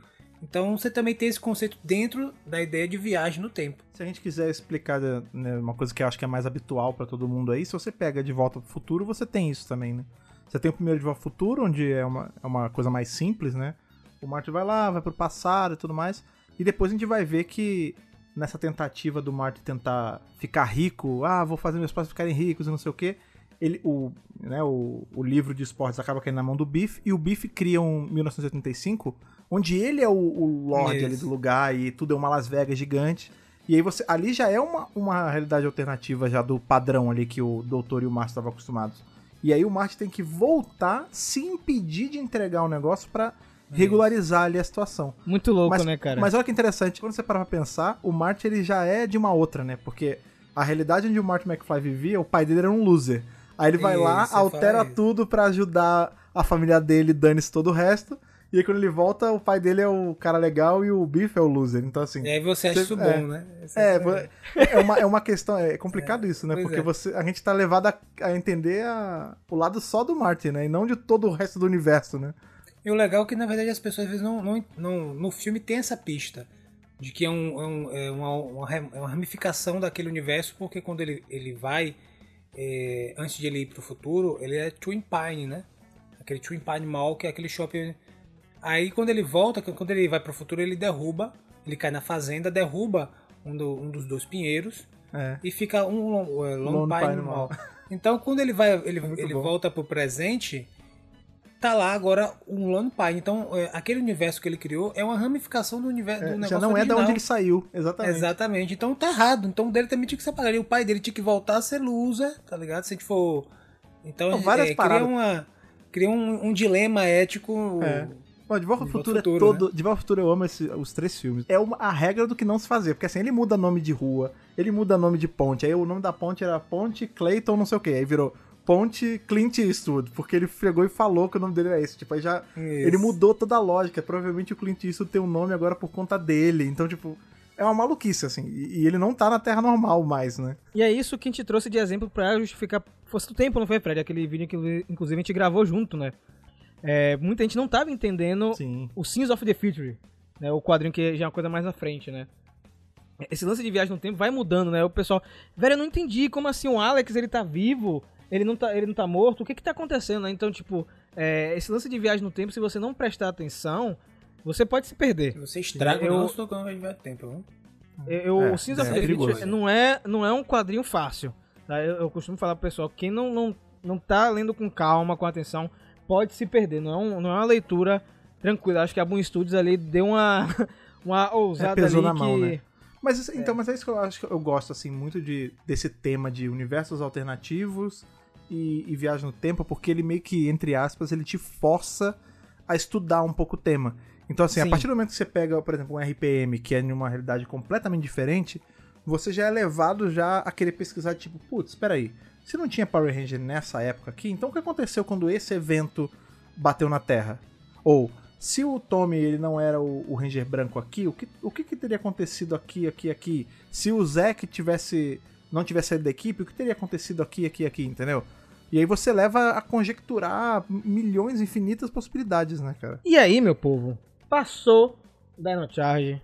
Então você também tem esse conceito dentro da ideia de viagem no tempo. Se a gente quiser explicar né, uma coisa que eu acho que é mais habitual pra todo mundo aí, se você pega De Volta pro Futuro, você tem isso também, né? Você tem o primeiro De Volta pro Futuro, onde é uma, é uma coisa mais simples, né? O Marty vai lá, vai pro passado e tudo mais. E depois a gente vai ver que nessa tentativa do Marty tentar ficar rico, ah, vou fazer meus pais ficarem ricos e não sei o quê, ele, o, né, o, o livro de esportes acaba caindo na mão do Biff, e o Biff cria um 1985, onde ele é o, o Lorde Isso. ali do lugar e tudo é uma Las Vegas gigante. E aí você. Ali já é uma, uma realidade alternativa já do padrão ali que o doutor e o Márcio estavam acostumados. E aí o Márcio tem que voltar, se impedir de entregar o negócio pra regularizar ali a situação. Muito louco, Mas, né, cara? mas olha que interessante, quando você para pra pensar, o Marty ele já é de uma outra, né? Porque a realidade onde o Marty McFly vivia, o pai dele era um loser. Aí ele vai lá, Isso, eu altera tudo pra ajudar a família dele, dane-se todo o resto. E aí quando ele volta, o pai dele é o cara legal e o Biff é o loser. Então, assim. E aí você acha Você- isso é. bom, né? Esse- É, é, uma, é uma questão, é complicado isso, né? Porque é. você, a gente tá levado a, a entender a- o lado só do Martin, né? E não de todo o resto do universo, né? E o legal é que, na verdade, as pessoas às vezes não, não, não- no filme tem essa pista de que é, um, é, um- é uma, é uma ramificação daquele universo, porque quando ele, ele vai, é, antes de ele ir pro futuro, ele é Twin Pine, né? Aquele Twin Pine Mall, que é aquele shopping. Aí quando ele volta, quando ele vai pro futuro, ele derruba, ele cai na fazenda, derruba um, do- um dos dois pinheiros É. e fica um Long, é, Long Lone Pine, Pine Mall. Então quando ele vai, ele, ele bom. volta pro presente, tá lá agora um Lone Pine. Então é, aquele universo que ele criou é uma ramificação do universo É, do negócio já não é da original. onde ele saiu, exatamente. Exatamente. Então tá errado. Então o dele também tinha que separar. E o pai dele tinha que voltar a ser loser, tá ligado? Se a gente for. Então Não, várias é, cria uma cria um, um dilema ético. É. Bom, De Volta ao Futuro, Futuro, é todo. De Volta ao Futuro eu amo esse- os três filmes. É uma- a regra do que não se fazer. Porque assim, ele muda nome de rua, ele muda nome de ponte. Aí o nome da ponte era Ponte Clayton, não sei o que. Aí virou Ponte Clint Eastwood. Porque ele pegou e falou que o nome dele era esse. Tipo, aí já. Isso. Ele mudou toda a lógica. Provavelmente o Clint Eastwood tem um nome agora por conta dele. Então, tipo. É uma maluquice, assim. E, e ele não tá na Terra normal mais, né? E é isso que a gente trouxe de exemplo pra justificar força do tempo, não foi, Fred? Aquele vídeo que inclusive a gente gravou junto, né? É, muita gente não tava entendendo Sim. o Sins of the Future, né? O quadrinho que já é uma coisa mais na frente, né? Esse lance de viagem no tempo vai mudando, né? O pessoal, velho, eu não entendi como assim o Alex ele tá vivo, ele não tá, ele não tá morto, o que que tá acontecendo, né? Então, tipo, é, esse lance de viagem no tempo, se você não prestar atenção, você pode se perder. Você estraga Eu- o nosso quando tiver tempo. viu? Eu, É, o Sins é of the perigoso. Future não é, não é um quadrinho fácil. tá? Eu, eu costumo falar pro pessoal, quem não, não, não tá lendo com calma, com atenção, pode se perder. Não é, um- não é uma leitura tranquila. Acho que a Boom Studios ali deu uma, uma ousada pesou ali na mão, que... né? Mas isso- então, mas é isso que eu acho que eu gosto assim muito de desse tema de universos alternativos e, e viagem no tempo, porque ele meio que entre aspas ele te força a estudar um pouco o tema. Então assim, a Sim. partir do momento que você pega, por exemplo, um RPM que é em uma realidade completamente diferente, você já é levado já a querer pesquisar tipo, putz, espera aí, se não tinha Power Ranger nessa época aqui, então o que aconteceu quando esse evento bateu na Terra? Ou se o Tommy ele não era o, o Ranger branco aqui, o que, o que, que teria acontecido aqui, aqui, aqui? Se o Zack tivesse não tivesse saído da equipe, o que teria acontecido aqui, aqui, aqui, entendeu? E aí você leva a conjecturar milhões, infinitas possibilidades, né, cara? E aí, meu povo, passou Dino Charge.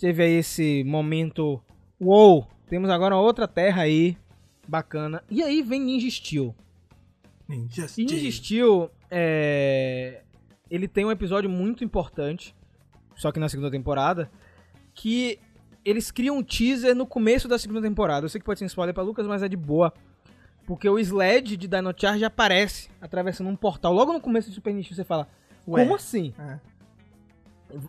Teve aí esse momento. Uou! Temos agora outra terra aí. Bacana. E aí vem Ninja Steel. Ninja E Ninja Steel, é... ele tem um episódio muito importante, só que na segunda temporada, que eles criam um teaser no começo da segunda temporada. Eu sei que pode ser um spoiler pra Lucas, mas é de boa. Porque o Sled de Dino Charge aparece atravessando um portal. Logo no começo do Super Nintendo você fala, Ué. como assim? É.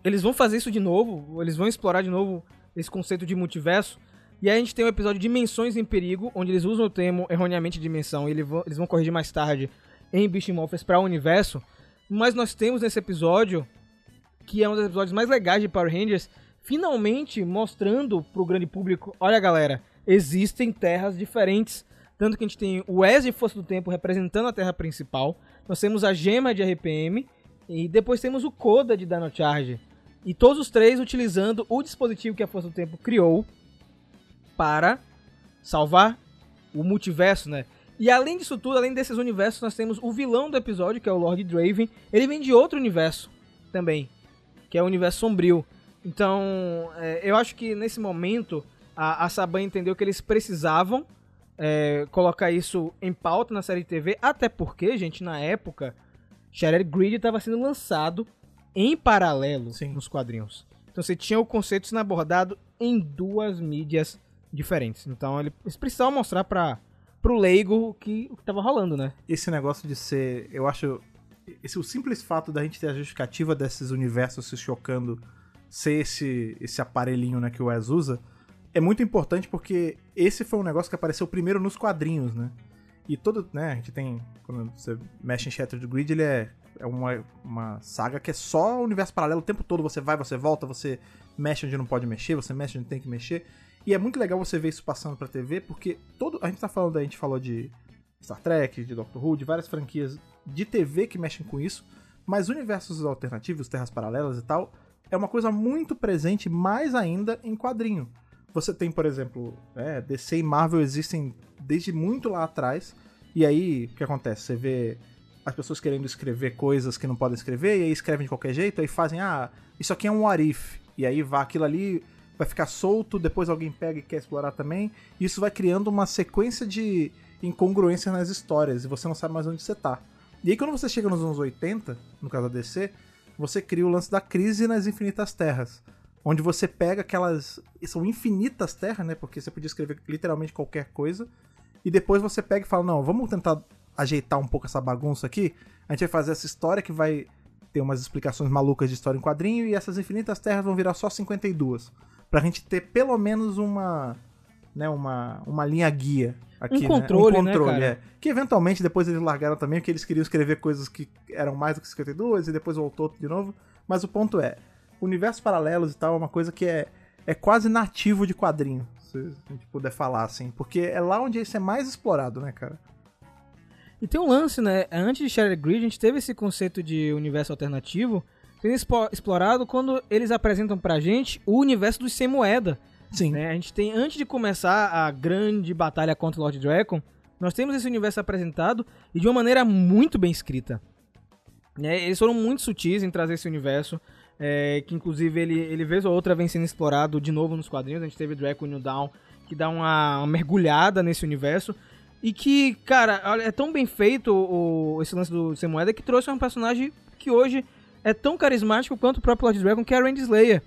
Eles vão fazer isso de novo, eles vão explorar de novo esse conceito de multiverso. E aí a gente tem o episódio Dimensões em Perigo, onde eles usam o termo erroneamente dimensão, e eles vão, eles vão corrigir mais tarde em Beast Morphers para o universo. Mas nós temos nesse episódio, que é um dos episódios mais legais de Power Rangers, finalmente mostrando pro grande público, olha galera, existem terras diferentes. Tanto que a gente tem o Wesley Força do Tempo representando a terra principal, nós temos a gema de RPM, e depois temos o Coda de Dino Charge. E todos os três utilizando o dispositivo que a Força do Tempo criou para salvar o multiverso, né? E além disso tudo, além desses universos, nós temos o vilão do episódio, que é o Lord Draven. Ele vem de outro universo também, que é o universo sombrio. Então, é, eu acho que nesse momento a, a Saban entendeu que eles precisavam é, colocar isso em pauta na série de TV, até porque, gente, na época, Shattered Grid estava sendo lançado em paralelo Sim. nos quadrinhos. Então você tinha o conceito sendo abordado em duas mídias diferentes. Então ele- eles precisavam mostrar para pro leigo o que o que tava rolando, né? Esse negócio de ser, eu acho, esse o simples fato da gente ter a justificativa desses universos se chocando ser esse esse aparelhinho, né, que o Wes usa, é muito importante porque esse foi um negócio que apareceu primeiro nos quadrinhos, né? E todo, né, a gente tem, quando você mexe em Shattered Grid, ele é, é uma, uma saga que é só universo paralelo o tempo todo, você vai, você volta, você mexe onde não pode mexer, você mexe onde tem que mexer. E é muito legal você ver isso passando pra TV, porque todo, a gente tá falando, a gente falou de Star Trek, de Doctor Who, de várias franquias de TV que mexem com isso, Mas universos alternativos, terras paralelas e tal, é uma coisa muito presente mais ainda em quadrinho. Você tem, por exemplo, é, DC e Marvel existem desde muito lá atrás. E aí, o que acontece? Você vê as pessoas querendo escrever coisas que não podem escrever, e aí escrevem de qualquer jeito, aí fazem, ah, isso aqui é um what if. E aí vai aquilo ali, vai ficar solto, depois alguém pega e quer explorar também. E isso vai criando uma sequência de incongruências nas histórias, e você não sabe mais onde você tá. E aí quando você chega nos anos 80, no caso da DC, você cria o lance da crise nas infinitas terras. Onde você pega aquelas. São infinitas terras, né? Porque você podia escrever literalmente qualquer coisa. E depois você pega e fala: não, vamos tentar ajeitar um pouco essa bagunça aqui. A gente vai fazer essa história que vai ter umas explicações malucas de história em quadrinho. E essas infinitas terras vão virar só 52. Pra gente ter pelo menos uma. Né, uma, uma linha guia aqui, Um né? controle, um né, controle, cara? é. Que eventualmente depois eles largaram também, porque eles queriam escrever coisas que eram mais do que 52 e depois voltou de novo. Mas o ponto é, universos paralelos e tal é uma coisa que é, é quase nativo de quadrinho, se a gente puder falar assim. Porque é lá onde isso é mais explorado, né, cara? E tem um lance, né? Antes de Shattered Grid, a gente teve esse conceito de universo alternativo sendo explorado quando eles apresentam pra gente o universo dos sem moeda. Sim. né? A gente tem, antes de começar a grande batalha contra o Lord Dragon, nós temos esse universo apresentado e de uma maneira muito bem escrita. Né? Eles foram muito sutis em trazer esse universo, é, que inclusive ele, ele vez ou outra vem sendo explorado de novo nos quadrinhos. A gente teve Draco New Dawn, que dá uma, uma mergulhada nesse universo. E que, cara, é tão bem feito o, esse lance do Sem Moeda que trouxe um personagem que hoje é tão carismático quanto o próprio Lord Dragon, que é a Randy Slayer.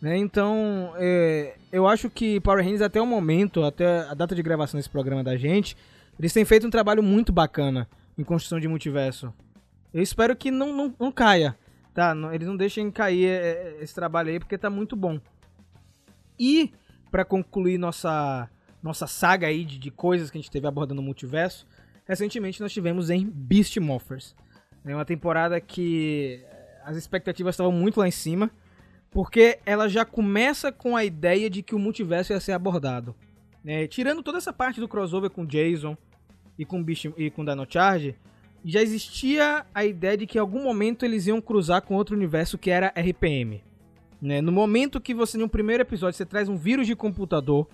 Né? Então, é, eu acho que Power Rangers até o momento, até a data de gravação desse programa da gente, eles têm feito um trabalho muito bacana em construção de multiverso. Eu espero que não, não, não caia, tá? Não- eles não deixem cair é, é, esse trabalho aí, porque tá muito bom. E, pra concluir nossa, nossa saga aí de, de coisas que a gente teve abordando no multiverso, recentemente nós tivemos em Beast Morphers. É uma temporada que eh, as expectativas estavam muito lá em cima, porque ela já começa com a ideia de que o multiverso ia ser abordado. né? tirando toda essa parte do crossover com Jason e com, Beast, e com Dino Charge, já existia a ideia de que em algum momento eles iam cruzar com outro universo que era RPM. né? No momento que você, no primeiro episódio, você traz um vírus de computador,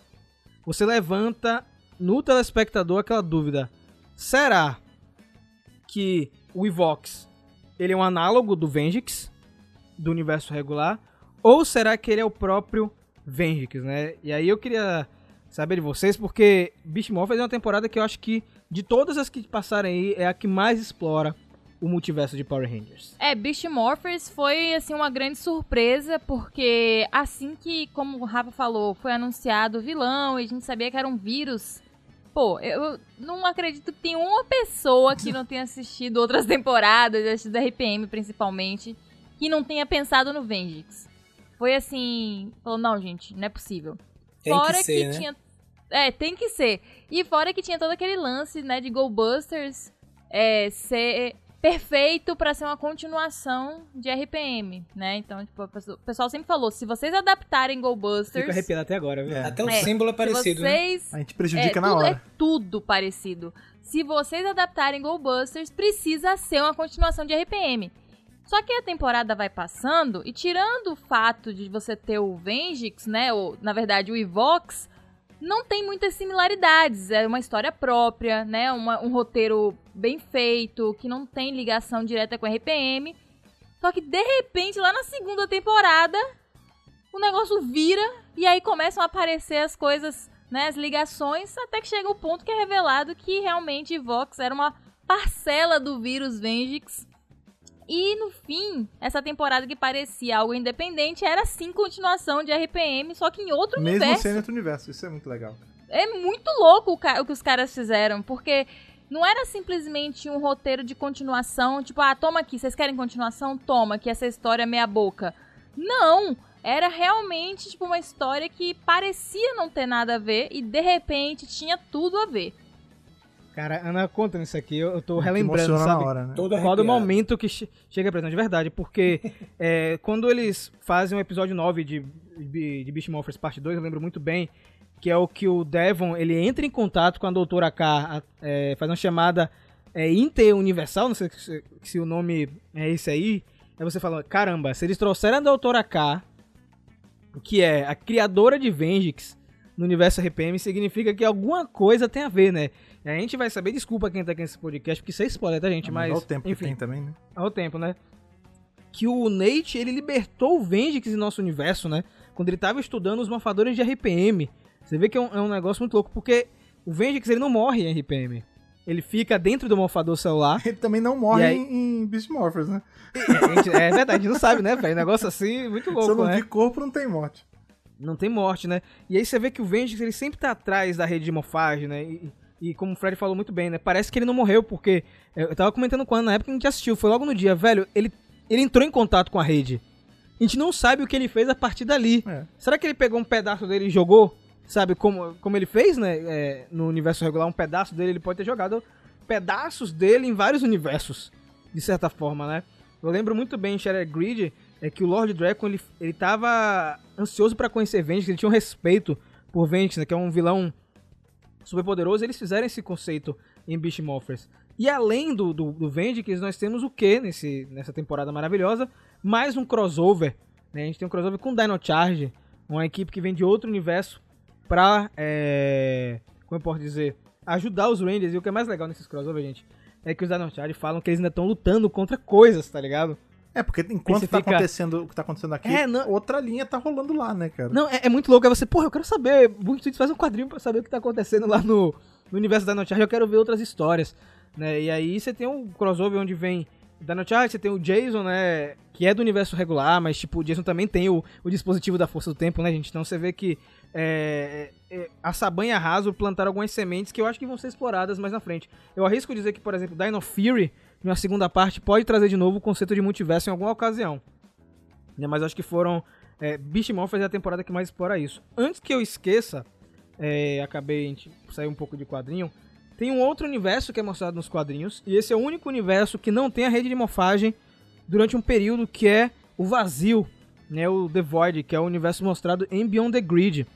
você levanta no telespectador aquela dúvida: será que o Evox ele é um análogo do Vengix, do universo regular, ou será que ele é o próprio Vengix, né? E aí eu queria saber de vocês, porque Beast Morphers é uma temporada que eu acho que, de todas as que passaram aí, é a que mais explora o multiverso de Power Rangers. É, Beast Morphers foi, assim, uma grande surpresa, porque assim que, como o Rafa falou, foi anunciado o vilão e a gente sabia que era um vírus, pô, eu não acredito que tem uma pessoa que não tenha assistido outras temporadas, assistido RPM principalmente, que não tenha pensado no Vengix. Foi assim, falou, não, gente, não é possível. Tem Fora que ser, né? tinha. É, tem que ser. E fora que tinha todo aquele lance, né, de Go Busters é, ser perfeito pra ser uma continuação de RPM, né? Então, tipo, o pessoal sempre falou, se vocês adaptarem Go Busters, Fico arrepiado até agora, viu? É. Até o É, símbolo é parecido, né? vocês A gente é, prejudica na tudo, hora. é tudo parecido. Se vocês adaptarem Go Busters, precisa ser uma continuação de RPM. Só que a temporada vai passando e tirando o fato de você ter o Vengix, né, ou na verdade o Evox, não tem muitas similaridades. É uma história própria, né, uma- um roteiro bem feito, que não tem ligação direta com RPM. Só que de repente, lá na segunda temporada, o negócio vira e aí começam a aparecer as coisas, né, as ligações, até que chega o ponto que é revelado que realmente Vox era uma parcela do vírus Vengix. E no fim, essa temporada que parecia algo independente era sim continuação de RPM, só que em outro Mesmo universo. sendo outro universo, isso é muito legal. É muito louco o, o que os caras fizeram, porque não era simplesmente um roteiro de continuação, tipo, ah, toma aqui, vocês querem continuação? Toma, que essa história é meia boca. Não! Era realmente, tipo, uma história que parecia não ter nada a ver e, de repente, tinha tudo a ver. Cara, Ana, conta isso aqui, eu eu tô Que relembrando, sabe? na hora, né? Todo Qual do momento que che- chega pra gente, de verdade, porque é, quando eles fazem o episódio 9 de, de, de Beast Morphers parte 2, eu lembro muito bem, que é o que o Devon, ele entra em contato com a doutora K, a- é, faz uma chamada é, interuniversal, não sei se, se o nome é esse aí, é você falando, caramba, se eles trouxeram a Doutora K, que é a criadora de Vengix no universo RPM, significa que alguma coisa tem a ver, né? A gente vai saber, desculpa quem tá aqui nesse podcast, porque isso é spoiler, tá, gente? Ah, Mas, Olha o tempo enfim, que tem também, né? Olha o tempo, né? Que o Nate, ele libertou o Vengix em nosso universo, né? Quando ele tava estudando os morfadores de RPM. Você vê que é um, é um negócio muito louco, porque o Vengix, ele não morre em RPM. Ele fica dentro do morfador celular. Ele também não morre aí- em, Beast Morphers, né? É, gente- é verdade, a gente não sabe, né, velho? Negócio assim, muito Se eu louco, não né? vi corpo, não tem morte. Não tem morte, né? E aí você vê que o Vengix, ele sempre tá atrás da rede de morfagem, né? E, e como o Fred falou muito bem, né? Parece que ele não morreu, porque... Eu tava comentando Ana na época que a gente assistiu, foi logo no dia. Velho, ele, ele entrou em contato com a rede. A gente não sabe o que ele fez a partir dali. É. Será que ele pegou um pedaço dele e jogou? Sabe, como, como ele fez, né? é, no universo regular, um pedaço dele, ele pode ter jogado pedaços dele em vários universos, de certa forma, né? Eu lembro muito bem em Shattered Grid é que o Lord Dragon, ele, ele tava ansioso pra conhecer Vengix, ele tinha um respeito por Vengix, né? Que é um vilão super poderoso, eles fizeram esse conceito em Beast Morphers. E além do, do, do Vengix, nós temos o que nesse, nessa temporada maravilhosa? Mais um crossover, né? A gente tem um crossover com Dino Charge, uma equipe que vem de outro universo pra, é, como eu posso dizer, ajudar os Rangers. E o que é mais legal nesses crossover, gente, é que os Dino Charge falam que eles ainda estão lutando contra coisas, tá ligado? É, porque enquanto tá fica- acontecendo o que tá acontecendo aqui, É, não- outra linha tá rolando lá, né, cara? Não, é, é muito louco. É você, porra, eu quero saber. Book Tweets faz um quadrinho pra saber o que tá acontecendo lá no, no universo da Dino Charge. Eu quero ver outras histórias. Né? E aí você tem um crossover onde vem Dino Charge, você tem o Jason, né? Que é do universo regular, mas tipo, o Jason também tem o, o dispositivo da força do tempo, né, gente? Então você vê que é, é, e a Hasbro plantaram algumas sementes que eu acho que vão ser exploradas mais na frente. Eu arrisco dizer que, por exemplo, Dino Fury, numa segunda parte, pode trazer de novo o conceito de multiverso em alguma ocasião. Né, Mas acho que foram. É, Beast Morphers é a temporada que mais explora isso. Antes que eu esqueça, é, acabei gente sair um pouco de quadrinho. Tem um outro universo que é mostrado nos quadrinhos, e esse é o único universo que não tem a rede de morfagem durante um período que é o vazio, né, o The Void, que é o universo mostrado em Beyond the Grid.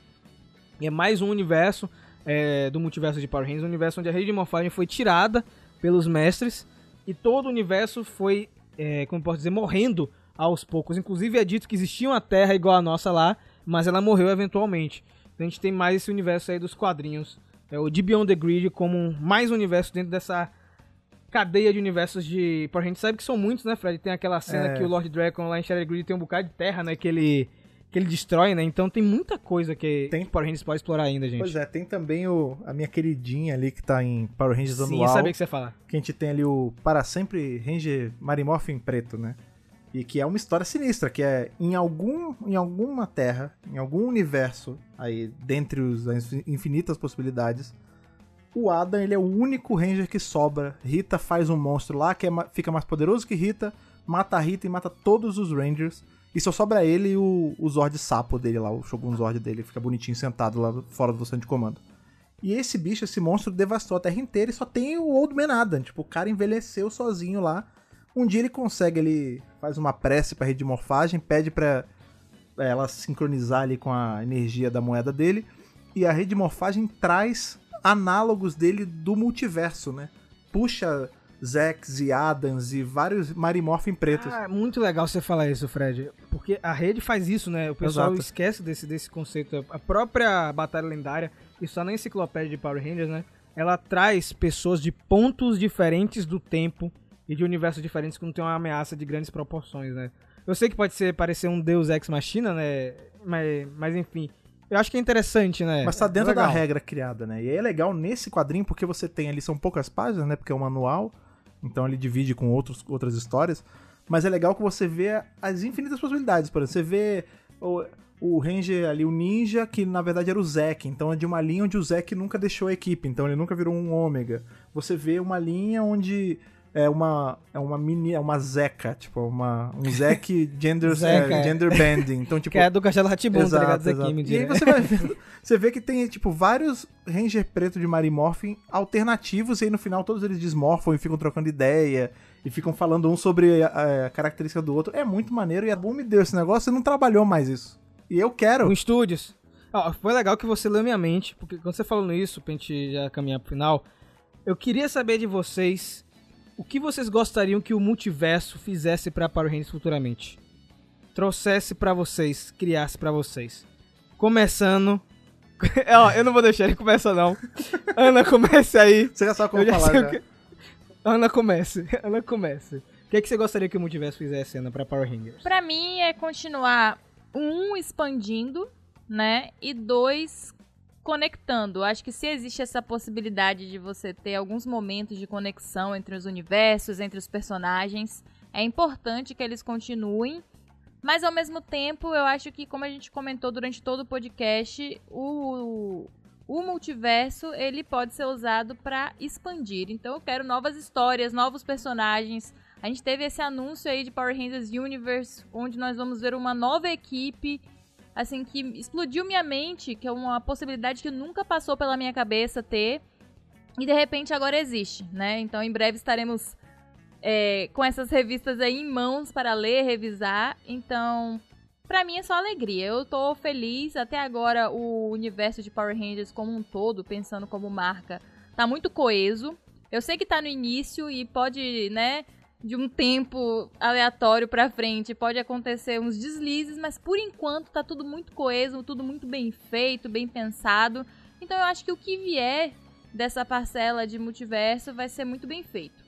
E é mais um universo é, do multiverso de Power Rangers, um universo onde a rede de morfagem foi tirada pelos mestres e todo o universo foi, é, como posso dizer, morrendo aos poucos. Inclusive é dito que existia uma Terra igual a nossa lá, mas ela morreu eventualmente. Então a gente tem mais esse universo aí dos quadrinhos. É o de Beyond the Grid como mais um universo dentro dessa cadeia de universos de... A gente sabe que são muitos, né, Fred? Tem aquela cena É. que o Lord Dragon lá em Shattered Grid tem um bocado de terra, né, que ele, que ele destrói, né? Então tem muita coisa que, Tem. Power Rangers pode explorar ainda, gente. Pois é, tem também o, a minha queridinha ali que tá em Power Rangers Sim, anual. sabia que você ia falar. que a gente tem ali o Para Sempre Ranger Marimorph em preto, né? E que é uma história sinistra, que é em algum em alguma terra, em algum universo aí dentre os, as infinitas possibilidades, o Adam ele é o único Ranger que sobra. Rita faz um monstro lá que é fica mais poderoso que Rita, mata a Rita e mata todos os Rangers. E só sobra ele e o, o Zord sapo dele lá, o Shogun Zord dele, fica bonitinho sentado lá fora do centro de comando. E esse bicho, esse monstro, devastou a Terra inteira e só tem o Old Man Adam. Tipo, o cara envelheceu sozinho lá. Um dia ele consegue, ele faz uma prece pra rede de morfagem, pede pra ela sincronizar ali com a energia da moeda dele. E a rede de morfagem traz análogos dele do multiverso, né? Puxa Zex e Adams e vários Marimorph em pretos. Ah, muito legal você falar isso, Fred. Porque a rede faz isso, né? O pessoal Exato. esquece desse, desse conceito. A própria Batalha Lendária, isso tá na enciclopédia de Power Rangers, né? Ela traz pessoas de pontos diferentes do tempo e de universos diferentes que não tem uma ameaça de grandes proporções, né? Eu sei que pode ser parecer um Deus Ex Machina, né? Mas, mas enfim. Eu acho que é interessante, né? Mas tá dentro da regra criada, né? E aí é legal nesse quadrinho porque você tem ali, são poucas páginas, né? Porque é um manual, então ele divide com outros, outras histórias. Mas é legal que você vê as infinitas possibilidades. Por exemplo, você vê o, o Ranger ali, o Ninja, que na verdade era o Zack. Então é de uma linha onde o Zack nunca deixou a equipe, então ele nunca virou um Ômega. Você vê uma linha onde é uma é uma mini é uma Zeca, tipo uma um Zack gender Zeca, é, é. gender bending. Então tipo Que é do Castelo Ratibum, tá ligado? Aqui, exato. mentira. E aí você vai vendo, você vê que tem, tipo, vários Ranger preto de Marimorphin alternativos, e aí no final todos eles desmorfam e ficam trocando ideia, e ficam falando um sobre a, a característica do outro. É muito maneiro, e a Boom me deu esse negócio e não trabalhou mais isso. E eu quero. Com estúdios. Foi legal que você leu minha mente, porque quando você falando isso, pra gente já caminhar pro final, eu queria saber de vocês O que vocês gostariam que o multiverso fizesse pra Power Rangers futuramente? Trouxesse pra vocês, criasse pra vocês. Começando. Ó, eu não vou deixar ele começar, não. Ana, comece aí. Você já sabe como Eu falar já. o que... Ana, comece. Ana, comece. O que, é que você gostaria que o multiverso fizesse, Ana, pra Power Rangers? Pra mim é continuar um expandindo, né? E dois conectando. Acho que se existe essa possibilidade de você ter alguns momentos de conexão entre os universos, entre os personagens, é importante que eles continuem. Mas ao mesmo tempo, eu acho que, como a gente comentou durante todo o podcast, o, o multiverso ele pode ser usado para expandir. Então eu quero novas histórias, novos personagens. A gente teve esse anúncio aí de Power Rangers Universe, onde nós vamos ver uma nova equipe, assim, que explodiu minha mente, que é uma possibilidade que nunca passou pela minha cabeça ter. E de repente agora existe, né? Então em breve estaremos é, com essas revistas aí em mãos para ler, revisar. Então, pra mim é só alegria. Eu tô feliz. Até agora o universo de Power Rangers como um todo, pensando como marca, tá muito coeso. Eu sei que tá no início e pode, né, de um tempo aleatório pra frente, pode acontecer uns deslizes, mas por enquanto tá tudo muito coeso, tudo muito bem feito, bem pensado. Então eu acho que o que vier dessa parcela de multiverso vai ser muito bem feito.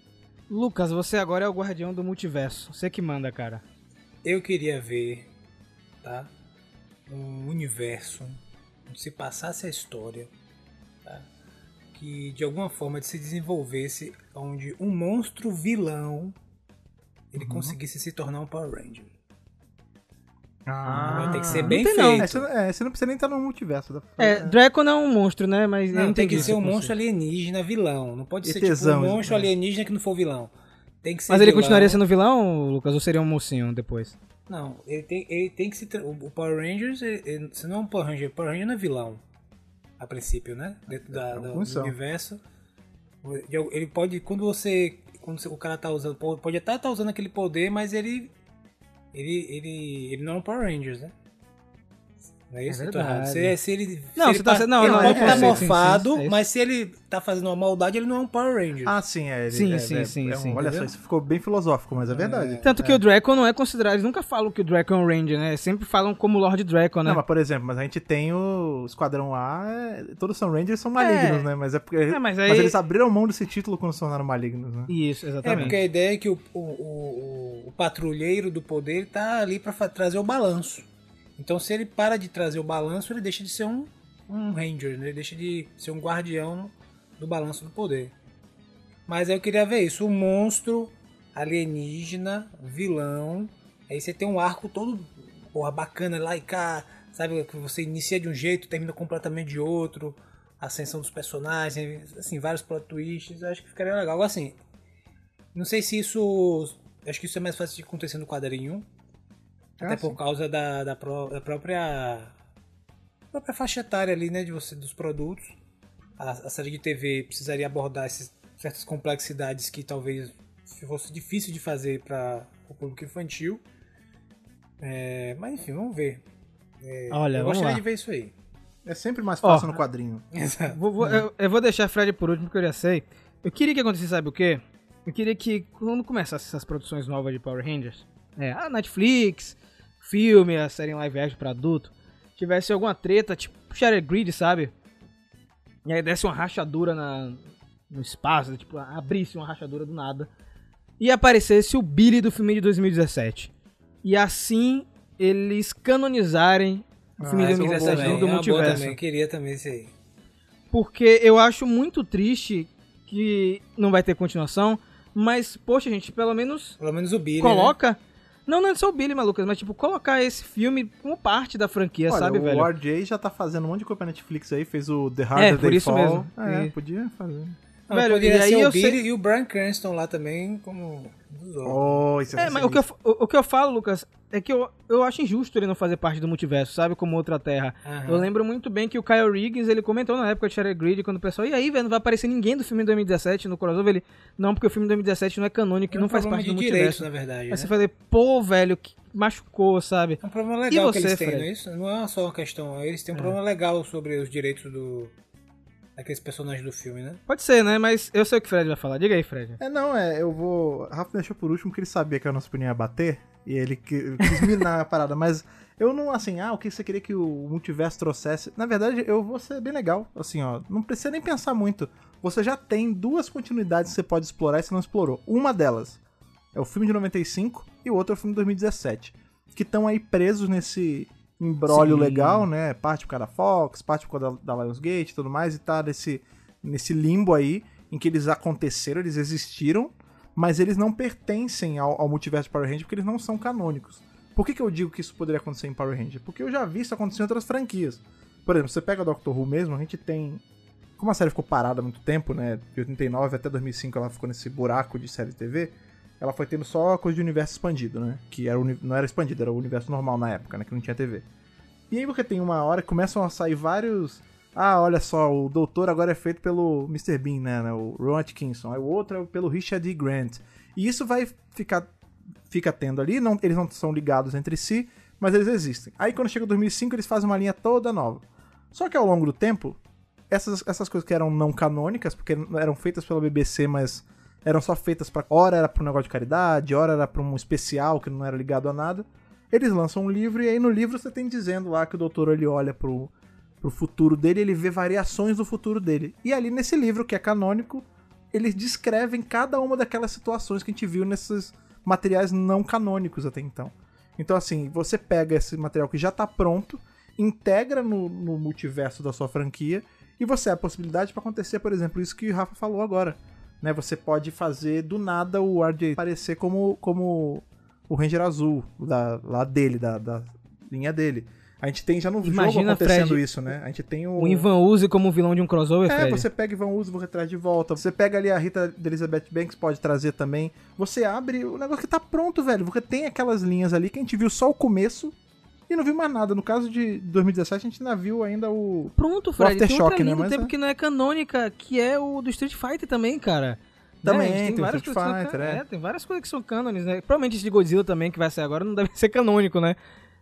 Lucas, você agora é o guardião do multiverso. Você que manda, cara. Eu queria ver, tá? Um universo onde se passasse a história, tá? Que de alguma forma se desenvolvesse onde um monstro vilão ele conseguisse se tornar um Power Ranger. Ah, Vai ter que ser não bem tem não. feito. É, você, não- é, você não precisa nem estar no multiverso. pra- É, Draco não é um monstro, né? Mas Não, tem que ser um conceito. monstro alienígena vilão. Não pode E ser tesão, tipo um monstro né? alienígena que não for vilão. Tem que ser Mas ele vilão. continuaria sendo vilão, Lucas, ou seria um mocinho depois? Não, ele tem, ele tem que se. O Power Rangers, ele, ele- se não é um Power Ranger, Power Ranger não é vilão. A princípio, né? Dentro da, É do, função. do universo. Ele pode, quando você. Quando o cara tá usando. po- Pode até estar usando aquele poder, mas ele. Ele, ele, ele não é um Power Rangers, né? Não é isso? É Eu tô errado. Se, se ele, Não, se ele você tá. Não, ele não, pode é, estar sim, sim, morfado, sim, é isso. mas se ele tá fazendo uma maldade, ele não é um Power Ranger. Ah, sim, é. Ele, Sim, é, sim, é, sim, é um- sim. Olha só, isso ficou bem filosófico, mas é verdade. Tanto que o Draco não é considerado. Eles nunca falam que o Draco é um Ranger, né? Sempre falam como Lord Draco, né? Não, mas por exemplo, mas a gente tem o Esquadrão A, é- todos são Rangers são malignos, É. né? Mas é porque. É, mas mas, aí- eles abriram mão desse título quando se tornaram malignos, né? Isso, É, exatamente. porque a ideia é que o, o, o, o- patrulheiro do poder tá ali pra trazer o balanço. Então, se ele para de trazer o balanço, ele deixa de ser um, um Ranger, né? ele deixa de ser um guardião do balanço do poder. Mas aí eu queria ver isso: um monstro alienígena, vilão. Aí você tem um arco todo porra, bacana lá e cá, sabe? Que você inicia de um jeito, termina completamente de outro. Ascensão dos personagens, assim, vários plot twists. Acho que ficaria legal. Agora, assim, não sei se isso. Acho que isso é mais fácil de acontecer no quadrinho. Até Ah, por sim. causa da, da, pró- da própria. própria faixa etária ali, né? De você, dos produtos. A, a série de TV precisaria abordar esses, certas complexidades que talvez fosse difícil de fazer para o público infantil. É, mas enfim, vamos ver. É, Olha, eu vamos gostaria lá. de ver isso aí. É sempre mais fácil no quadrinho. Exato. Vou- vou- eu, eu vou deixar a Fred por último, porque eu já sei. Eu queria que acontecesse, sabe o quê? Eu queria que, quando começasse essas produções novas de Power Rangers, é, a Netflix, filme, a série em live action pra adulto, tivesse alguma treta, tipo Shattered Grid, sabe? E aí desse uma rachadura na, no espaço, tipo, abrisse uma rachadura do nada. E aparecesse o Billy do filme de 2017. E assim eles canonizarem o filme Ah, de isso é uma 2017 boa dentro do é multiverso. também. Queria também isso aí. Porque eu acho muito triste que não vai ter continuação, mas, poxa, gente, pelo menos Pelo menos o Billy. né? Não, não é só o Billy, Malucas, mas, tipo, colocar esse filme como parte da franquia, Olha, sabe, o velho? RJ já tá fazendo um monte de coisa pra Netflix aí, fez o The Harder É, por isso Fall. mesmo. É, E- podia fazer. Não, Velho, e aí o Billy sei- e o Brian Cranston lá também como. Oh, isso É, mas o que, eu, o, o que eu falo, Lucas, é que eu, eu acho injusto ele não fazer parte do multiverso, sabe? Como outra Terra. Aham. Eu lembro muito bem que o Kyle Riggins, ele comentou na época de Shattered Grid, quando o pessoal, e aí, velho, não vai aparecer ninguém do filme de 2017 no crossover? Ele, não, porque o filme de 2017 não é canônico, que É um não faz parte do de direitos, multiverso. na verdade. Aí né? você falei, pô, velho, que machucou, sabe? É um problema legal E que você, eles têm, Fred? não é isso? Não é só uma questão. Eles têm um problema legal sobre os direitos do, Daqueles personagens do filme, né? Pode ser, né? Mas eu sei o que o Fred vai falar. Diga aí, Fred. É, não, é, eu vou. Rafa deixou por último porque ele sabia que a nossa opinião ia bater. E ele qui- quis minar a parada. Mas eu não, assim, ah, o que você queria que o multiverso trouxesse? Na verdade, eu vou ser bem legal. Assim, ó, não precisa nem pensar muito. Você já tem duas continuidades que você pode explorar e você não explorou. Uma delas é o filme de 95 e o outro é o filme de 2017. Que estão aí presos nesse embrólio Sim. legal, né? Parte por causa da Fox, parte por causa da, da Lionsgate e tudo mais, e tá nesse, nesse limbo aí em que eles aconteceram, eles existiram, mas eles não pertencem ao, ao multiverso de Power Ranger porque eles não são canônicos. Por que, que eu digo que isso poderia acontecer em Power Ranger? Porque eu já vi isso acontecer em outras franquias. Por exemplo, você pega Doctor Who mesmo, a gente tem. Como a série ficou parada há muito tempo, né? De 89 até 2005 ela ficou nesse buraco de série de TV. Ela foi tendo só coisa de universo expandido, né? Que era, não era expandido, era o universo normal na época, né? Que não tinha TV. E aí você tem uma hora que começam a sair vários. Ah, olha só, o doutor agora é feito pelo Mr. Bean, né? né, O Ron Atkinson. Aí o outro é pelo Richard E. Grant. E isso vai ficar. Fica tendo ali, não, eles não são ligados entre si, mas eles existem. Aí quando chega 2005, eles fazem uma linha toda nova. Só que ao longo do tempo, essas, essas coisas que eram não canônicas, porque eram feitas pela BBC, mas eram só feitas pra. Ora era pra um negócio de caridade, ora era pra um especial que não era ligado a nada. Eles lançam um livro e aí no livro você tem dizendo lá que o doutor ele olha pro, pro futuro dele, ele vê variações do futuro dele. E ali nesse livro, que é canônico, eles descrevem cada uma daquelas situações que a gente viu nesses materiais não canônicos até então. Então, assim, você pega esse material que já tá pronto, integra no, no multiverso da sua franquia e você a possibilidade para acontecer, por exemplo, isso que o Rafa falou agora. Né? Você pode fazer do nada o RJ aparecer como, como o Ranger Azul da, lá dele, da, da linha dele. A gente tem já no jogo Imagina, acontecendo Fred, isso, né? A gente tem o. O Ivan Uzi como vilão de um crossover, É, Fred. você pega Ivan Uzi, você traz de volta. Você pega ali a Rita de Elizabeth Banks, pode trazer também. Você abre o negócio que tá pronto, velho. Você tem aquelas linhas ali que a gente viu só o começo e não viu mais nada. No caso de 2017, a gente ainda viu ainda o. Pronto, Fred. Tem Aftershock, outra né, do tempo é. que não é canônica, que é o do Street Fighter também, cara. Também, Né? Tem o várias Street coisas são Fighter, can- é. tem várias coisas que são cânones, né? Provavelmente esse de Godzilla também, que vai sair agora, não deve ser canônico, né?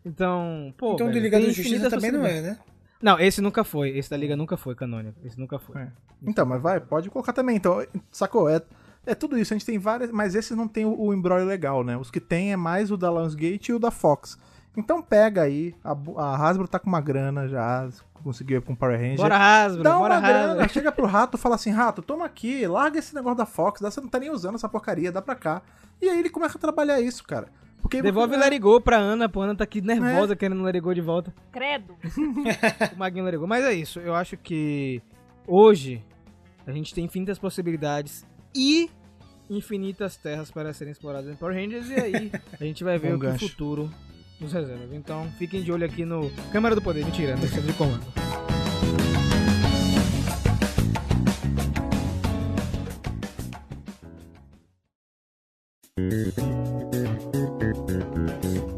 Então, pô. então o de velho, Liga da tem Justiça também não é, né? Não, esse nunca foi. Esse da Liga nunca foi canônico. Esse nunca foi. É. Então, mas vai, pode colocar também. Então, sacou? É, é tudo isso. A gente tem várias, mas esses não tem o, o embrólio legal, né? Os que tem é mais o da Lionsgate e o da Fox. Então pega aí, a, a Hasbro tá com uma grana já, conseguiu ir com Power Ranger. Bora Hasbro, Dá bora uma grana, Hasbro. chega pro rato, fala assim, rato, toma aqui, larga esse negócio da Fox, você não tá nem usando essa porcaria, dá pra cá. E aí ele começa a trabalhar isso, cara. Porque Devolve é, Let It Go pra Ana, pô. Ana tá aqui nervosa querendo Let It Go de volta. Credo. o Maguinho Go. Mas é isso. Eu acho que hoje a gente tem infinitas possibilidades e infinitas terras para serem exploradas em Power Rangers. E aí a gente vai ver Bom o que o futuro nos reserva. Então fiquem de olho aqui no Câmara do Poder. Mentira, no centro de comando.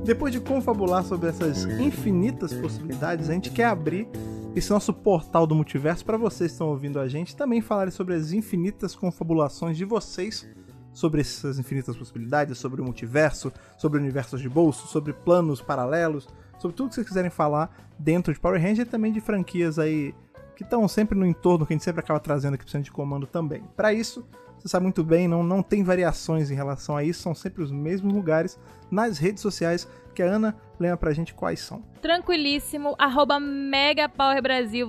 Depois de confabular sobre essas infinitas possibilidades, a gente quer abrir esse nosso portal do multiverso para vocês que estão ouvindo a gente também falarem sobre as infinitas confabulações de vocês sobre essas infinitas possibilidades, sobre o multiverso, sobre universos de bolso, sobre planos paralelos, sobre tudo que vocês quiserem falar dentro de Power Ranger e também de franquias aí que estão sempre no entorno, que a gente sempre acaba trazendo aqui pro centro de comando também. Para isso, você sabe muito bem, não, não tem variações em relação a isso, são sempre os mesmos lugares nas redes sociais que a Ana lembra pra gente quais são. Tranquilíssimo, arroba.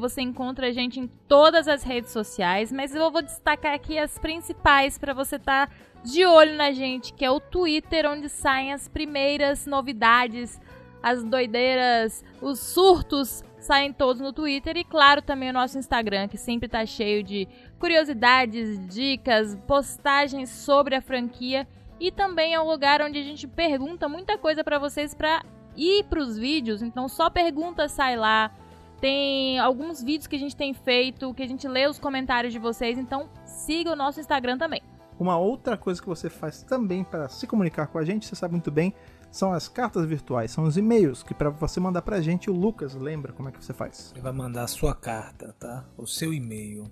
Você encontra a gente em todas as redes sociais, mas eu vou destacar aqui as principais para você estar de olho na gente, que é o Twitter, onde saem as primeiras novidades, as doideiras, os surtos saem todos no Twitter e claro também o nosso Instagram, que sempre tá cheio de curiosidades, dicas, postagens sobre a franquia e também é um lugar onde a gente pergunta muita coisa para vocês para ir pros vídeos, então só pergunta sai lá. Tem alguns vídeos que a gente tem feito, que a gente lê os comentários de vocês, então siga o nosso Instagram também. Uma outra coisa que você faz também para se comunicar com a gente, você sabe muito bem, são as cartas virtuais, são os e-mails que para você mandar pra gente, o Lucas lembra como é que você faz. Você vai mandar a sua carta, tá? O seu e-mail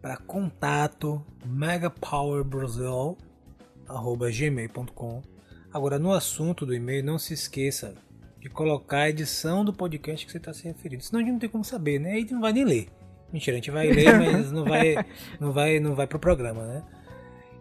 para contato megapowerbrasil@gmail.com. Agora no assunto do e-mail não se esqueça de colocar a edição do podcast que você está se referindo. Senão a gente não tem como saber, né? Aí a gente não vai nem ler. Mentira, a gente vai ler, mas não vai, não vai, não vai pro programa, né?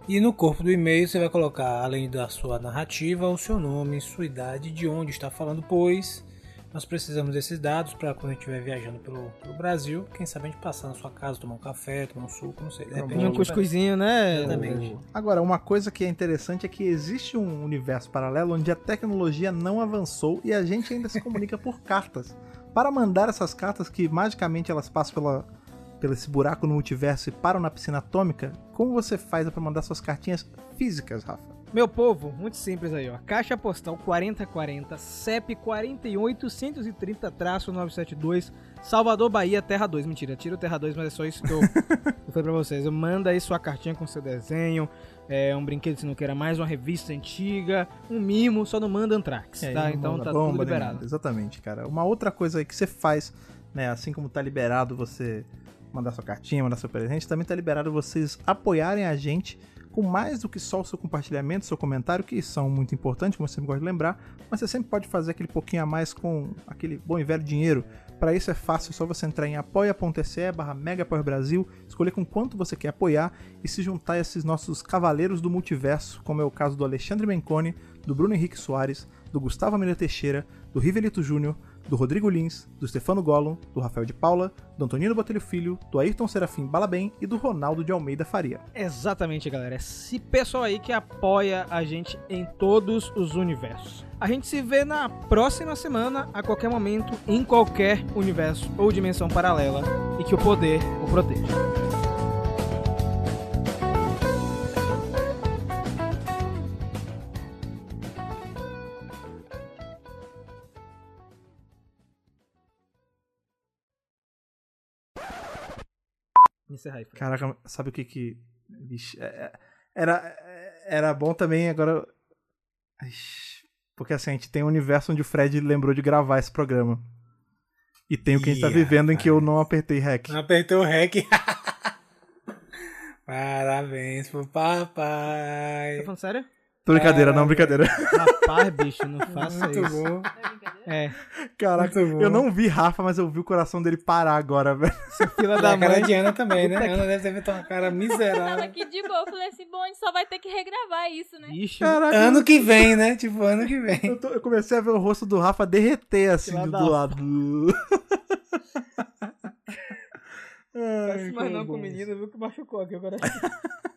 E no corpo do e-mail você vai colocar, além da sua narrativa, o seu nome, sua idade, de onde está falando, pois nós precisamos desses dados para quando a gente estiver viajando pelo, pelo, Brasil, quem sabe a gente passar na sua casa, tomar um café, tomar um suco, não sei. Repente, Um cuscuzinho, né? Exatamente. Agora, uma coisa que é interessante é que existe um universo paralelo onde a tecnologia não avançou e a gente ainda se comunica por cartas. Para mandar essas cartas que magicamente elas passam pela, pelo esse buraco no multiverso e param na piscina atômica, como você faz para mandar suas cartinhas físicas, Rafa? Meu povo, muito simples aí, ó. Caixa postal 4040, CEP 48130-972, Salvador, Bahia, Terra 2. Mentira, tira o Terra 2, mas é só isso que eu, eu falei pra vocês. Eu manda aí sua cartinha com seu desenho, é, um brinquedo se não queira mais, uma revista antiga, um mimo, só não manda Antrax, É, tá? Então tá bomba tudo liberado. Exatamente, cara. Uma outra coisa aí que você faz, né, assim como tá liberado você mandar sua cartinha, mandar seu presente, também tá liberado vocês apoiarem a gente com mais do que só o seu compartilhamento, seu comentário, que são muito importantes, como eu sempre gosto de lembrar, mas você sempre pode fazer aquele pouquinho a mais com aquele bom e velho dinheiro. Para isso é fácil, é só você entrar em apoia.se barra Brasil, escolher com quanto você quer apoiar e se juntar a esses nossos cavaleiros do multiverso, como é o caso do Alexandre Menconi, do Bruno Henrique Soares, do Gustavo Amelio Teixeira, do Rivelito Júnior, do Rodrigo Lins, do Stefano Gollum, do Rafael de Paula, do Antonino Botelho Filho, do Ayrton Serafim Balabem e do Ronaldo de Almeida Faria. Exatamente, galera. Esse pessoal aí que apoia a gente em todos os universos. A gente se vê na próxima semana, a qualquer momento, em qualquer universo ou dimensão paralela, e que o poder o proteja. Encerrar aí. Caraca, sabe o que que. Vixe, é- é- era, era bom também, agora. Porque assim, a gente tem um universo onde o Fred lembrou de gravar esse programa. E tem o que a gente tá vivendo em que eu não apertei REC. Não apertou o REC. Parabéns pro papai. Tá falando sério? Tô brincadeira, não, brincadeira. Rapaz, bicho, não faça Muito isso. bom. É, Caraca, Muito bom. eu não vi Rafa, mas eu vi o coração dele parar agora, velho. seu fila Da da a cara mãe. de Ana também, né? Puta Ana deve ter feito uma cara Eu tava miserável. aqui de boa, eu falei assim, bom, a gente só vai ter que regravar isso, né? Ixi, Caraca, Ano que vem, né? Tipo, ano que vem. eu, tô- eu comecei a ver o rosto do Rafa derreter assim Fila do da- lado. Mas Ai, não como com o menino, viu que machucou aqui agora.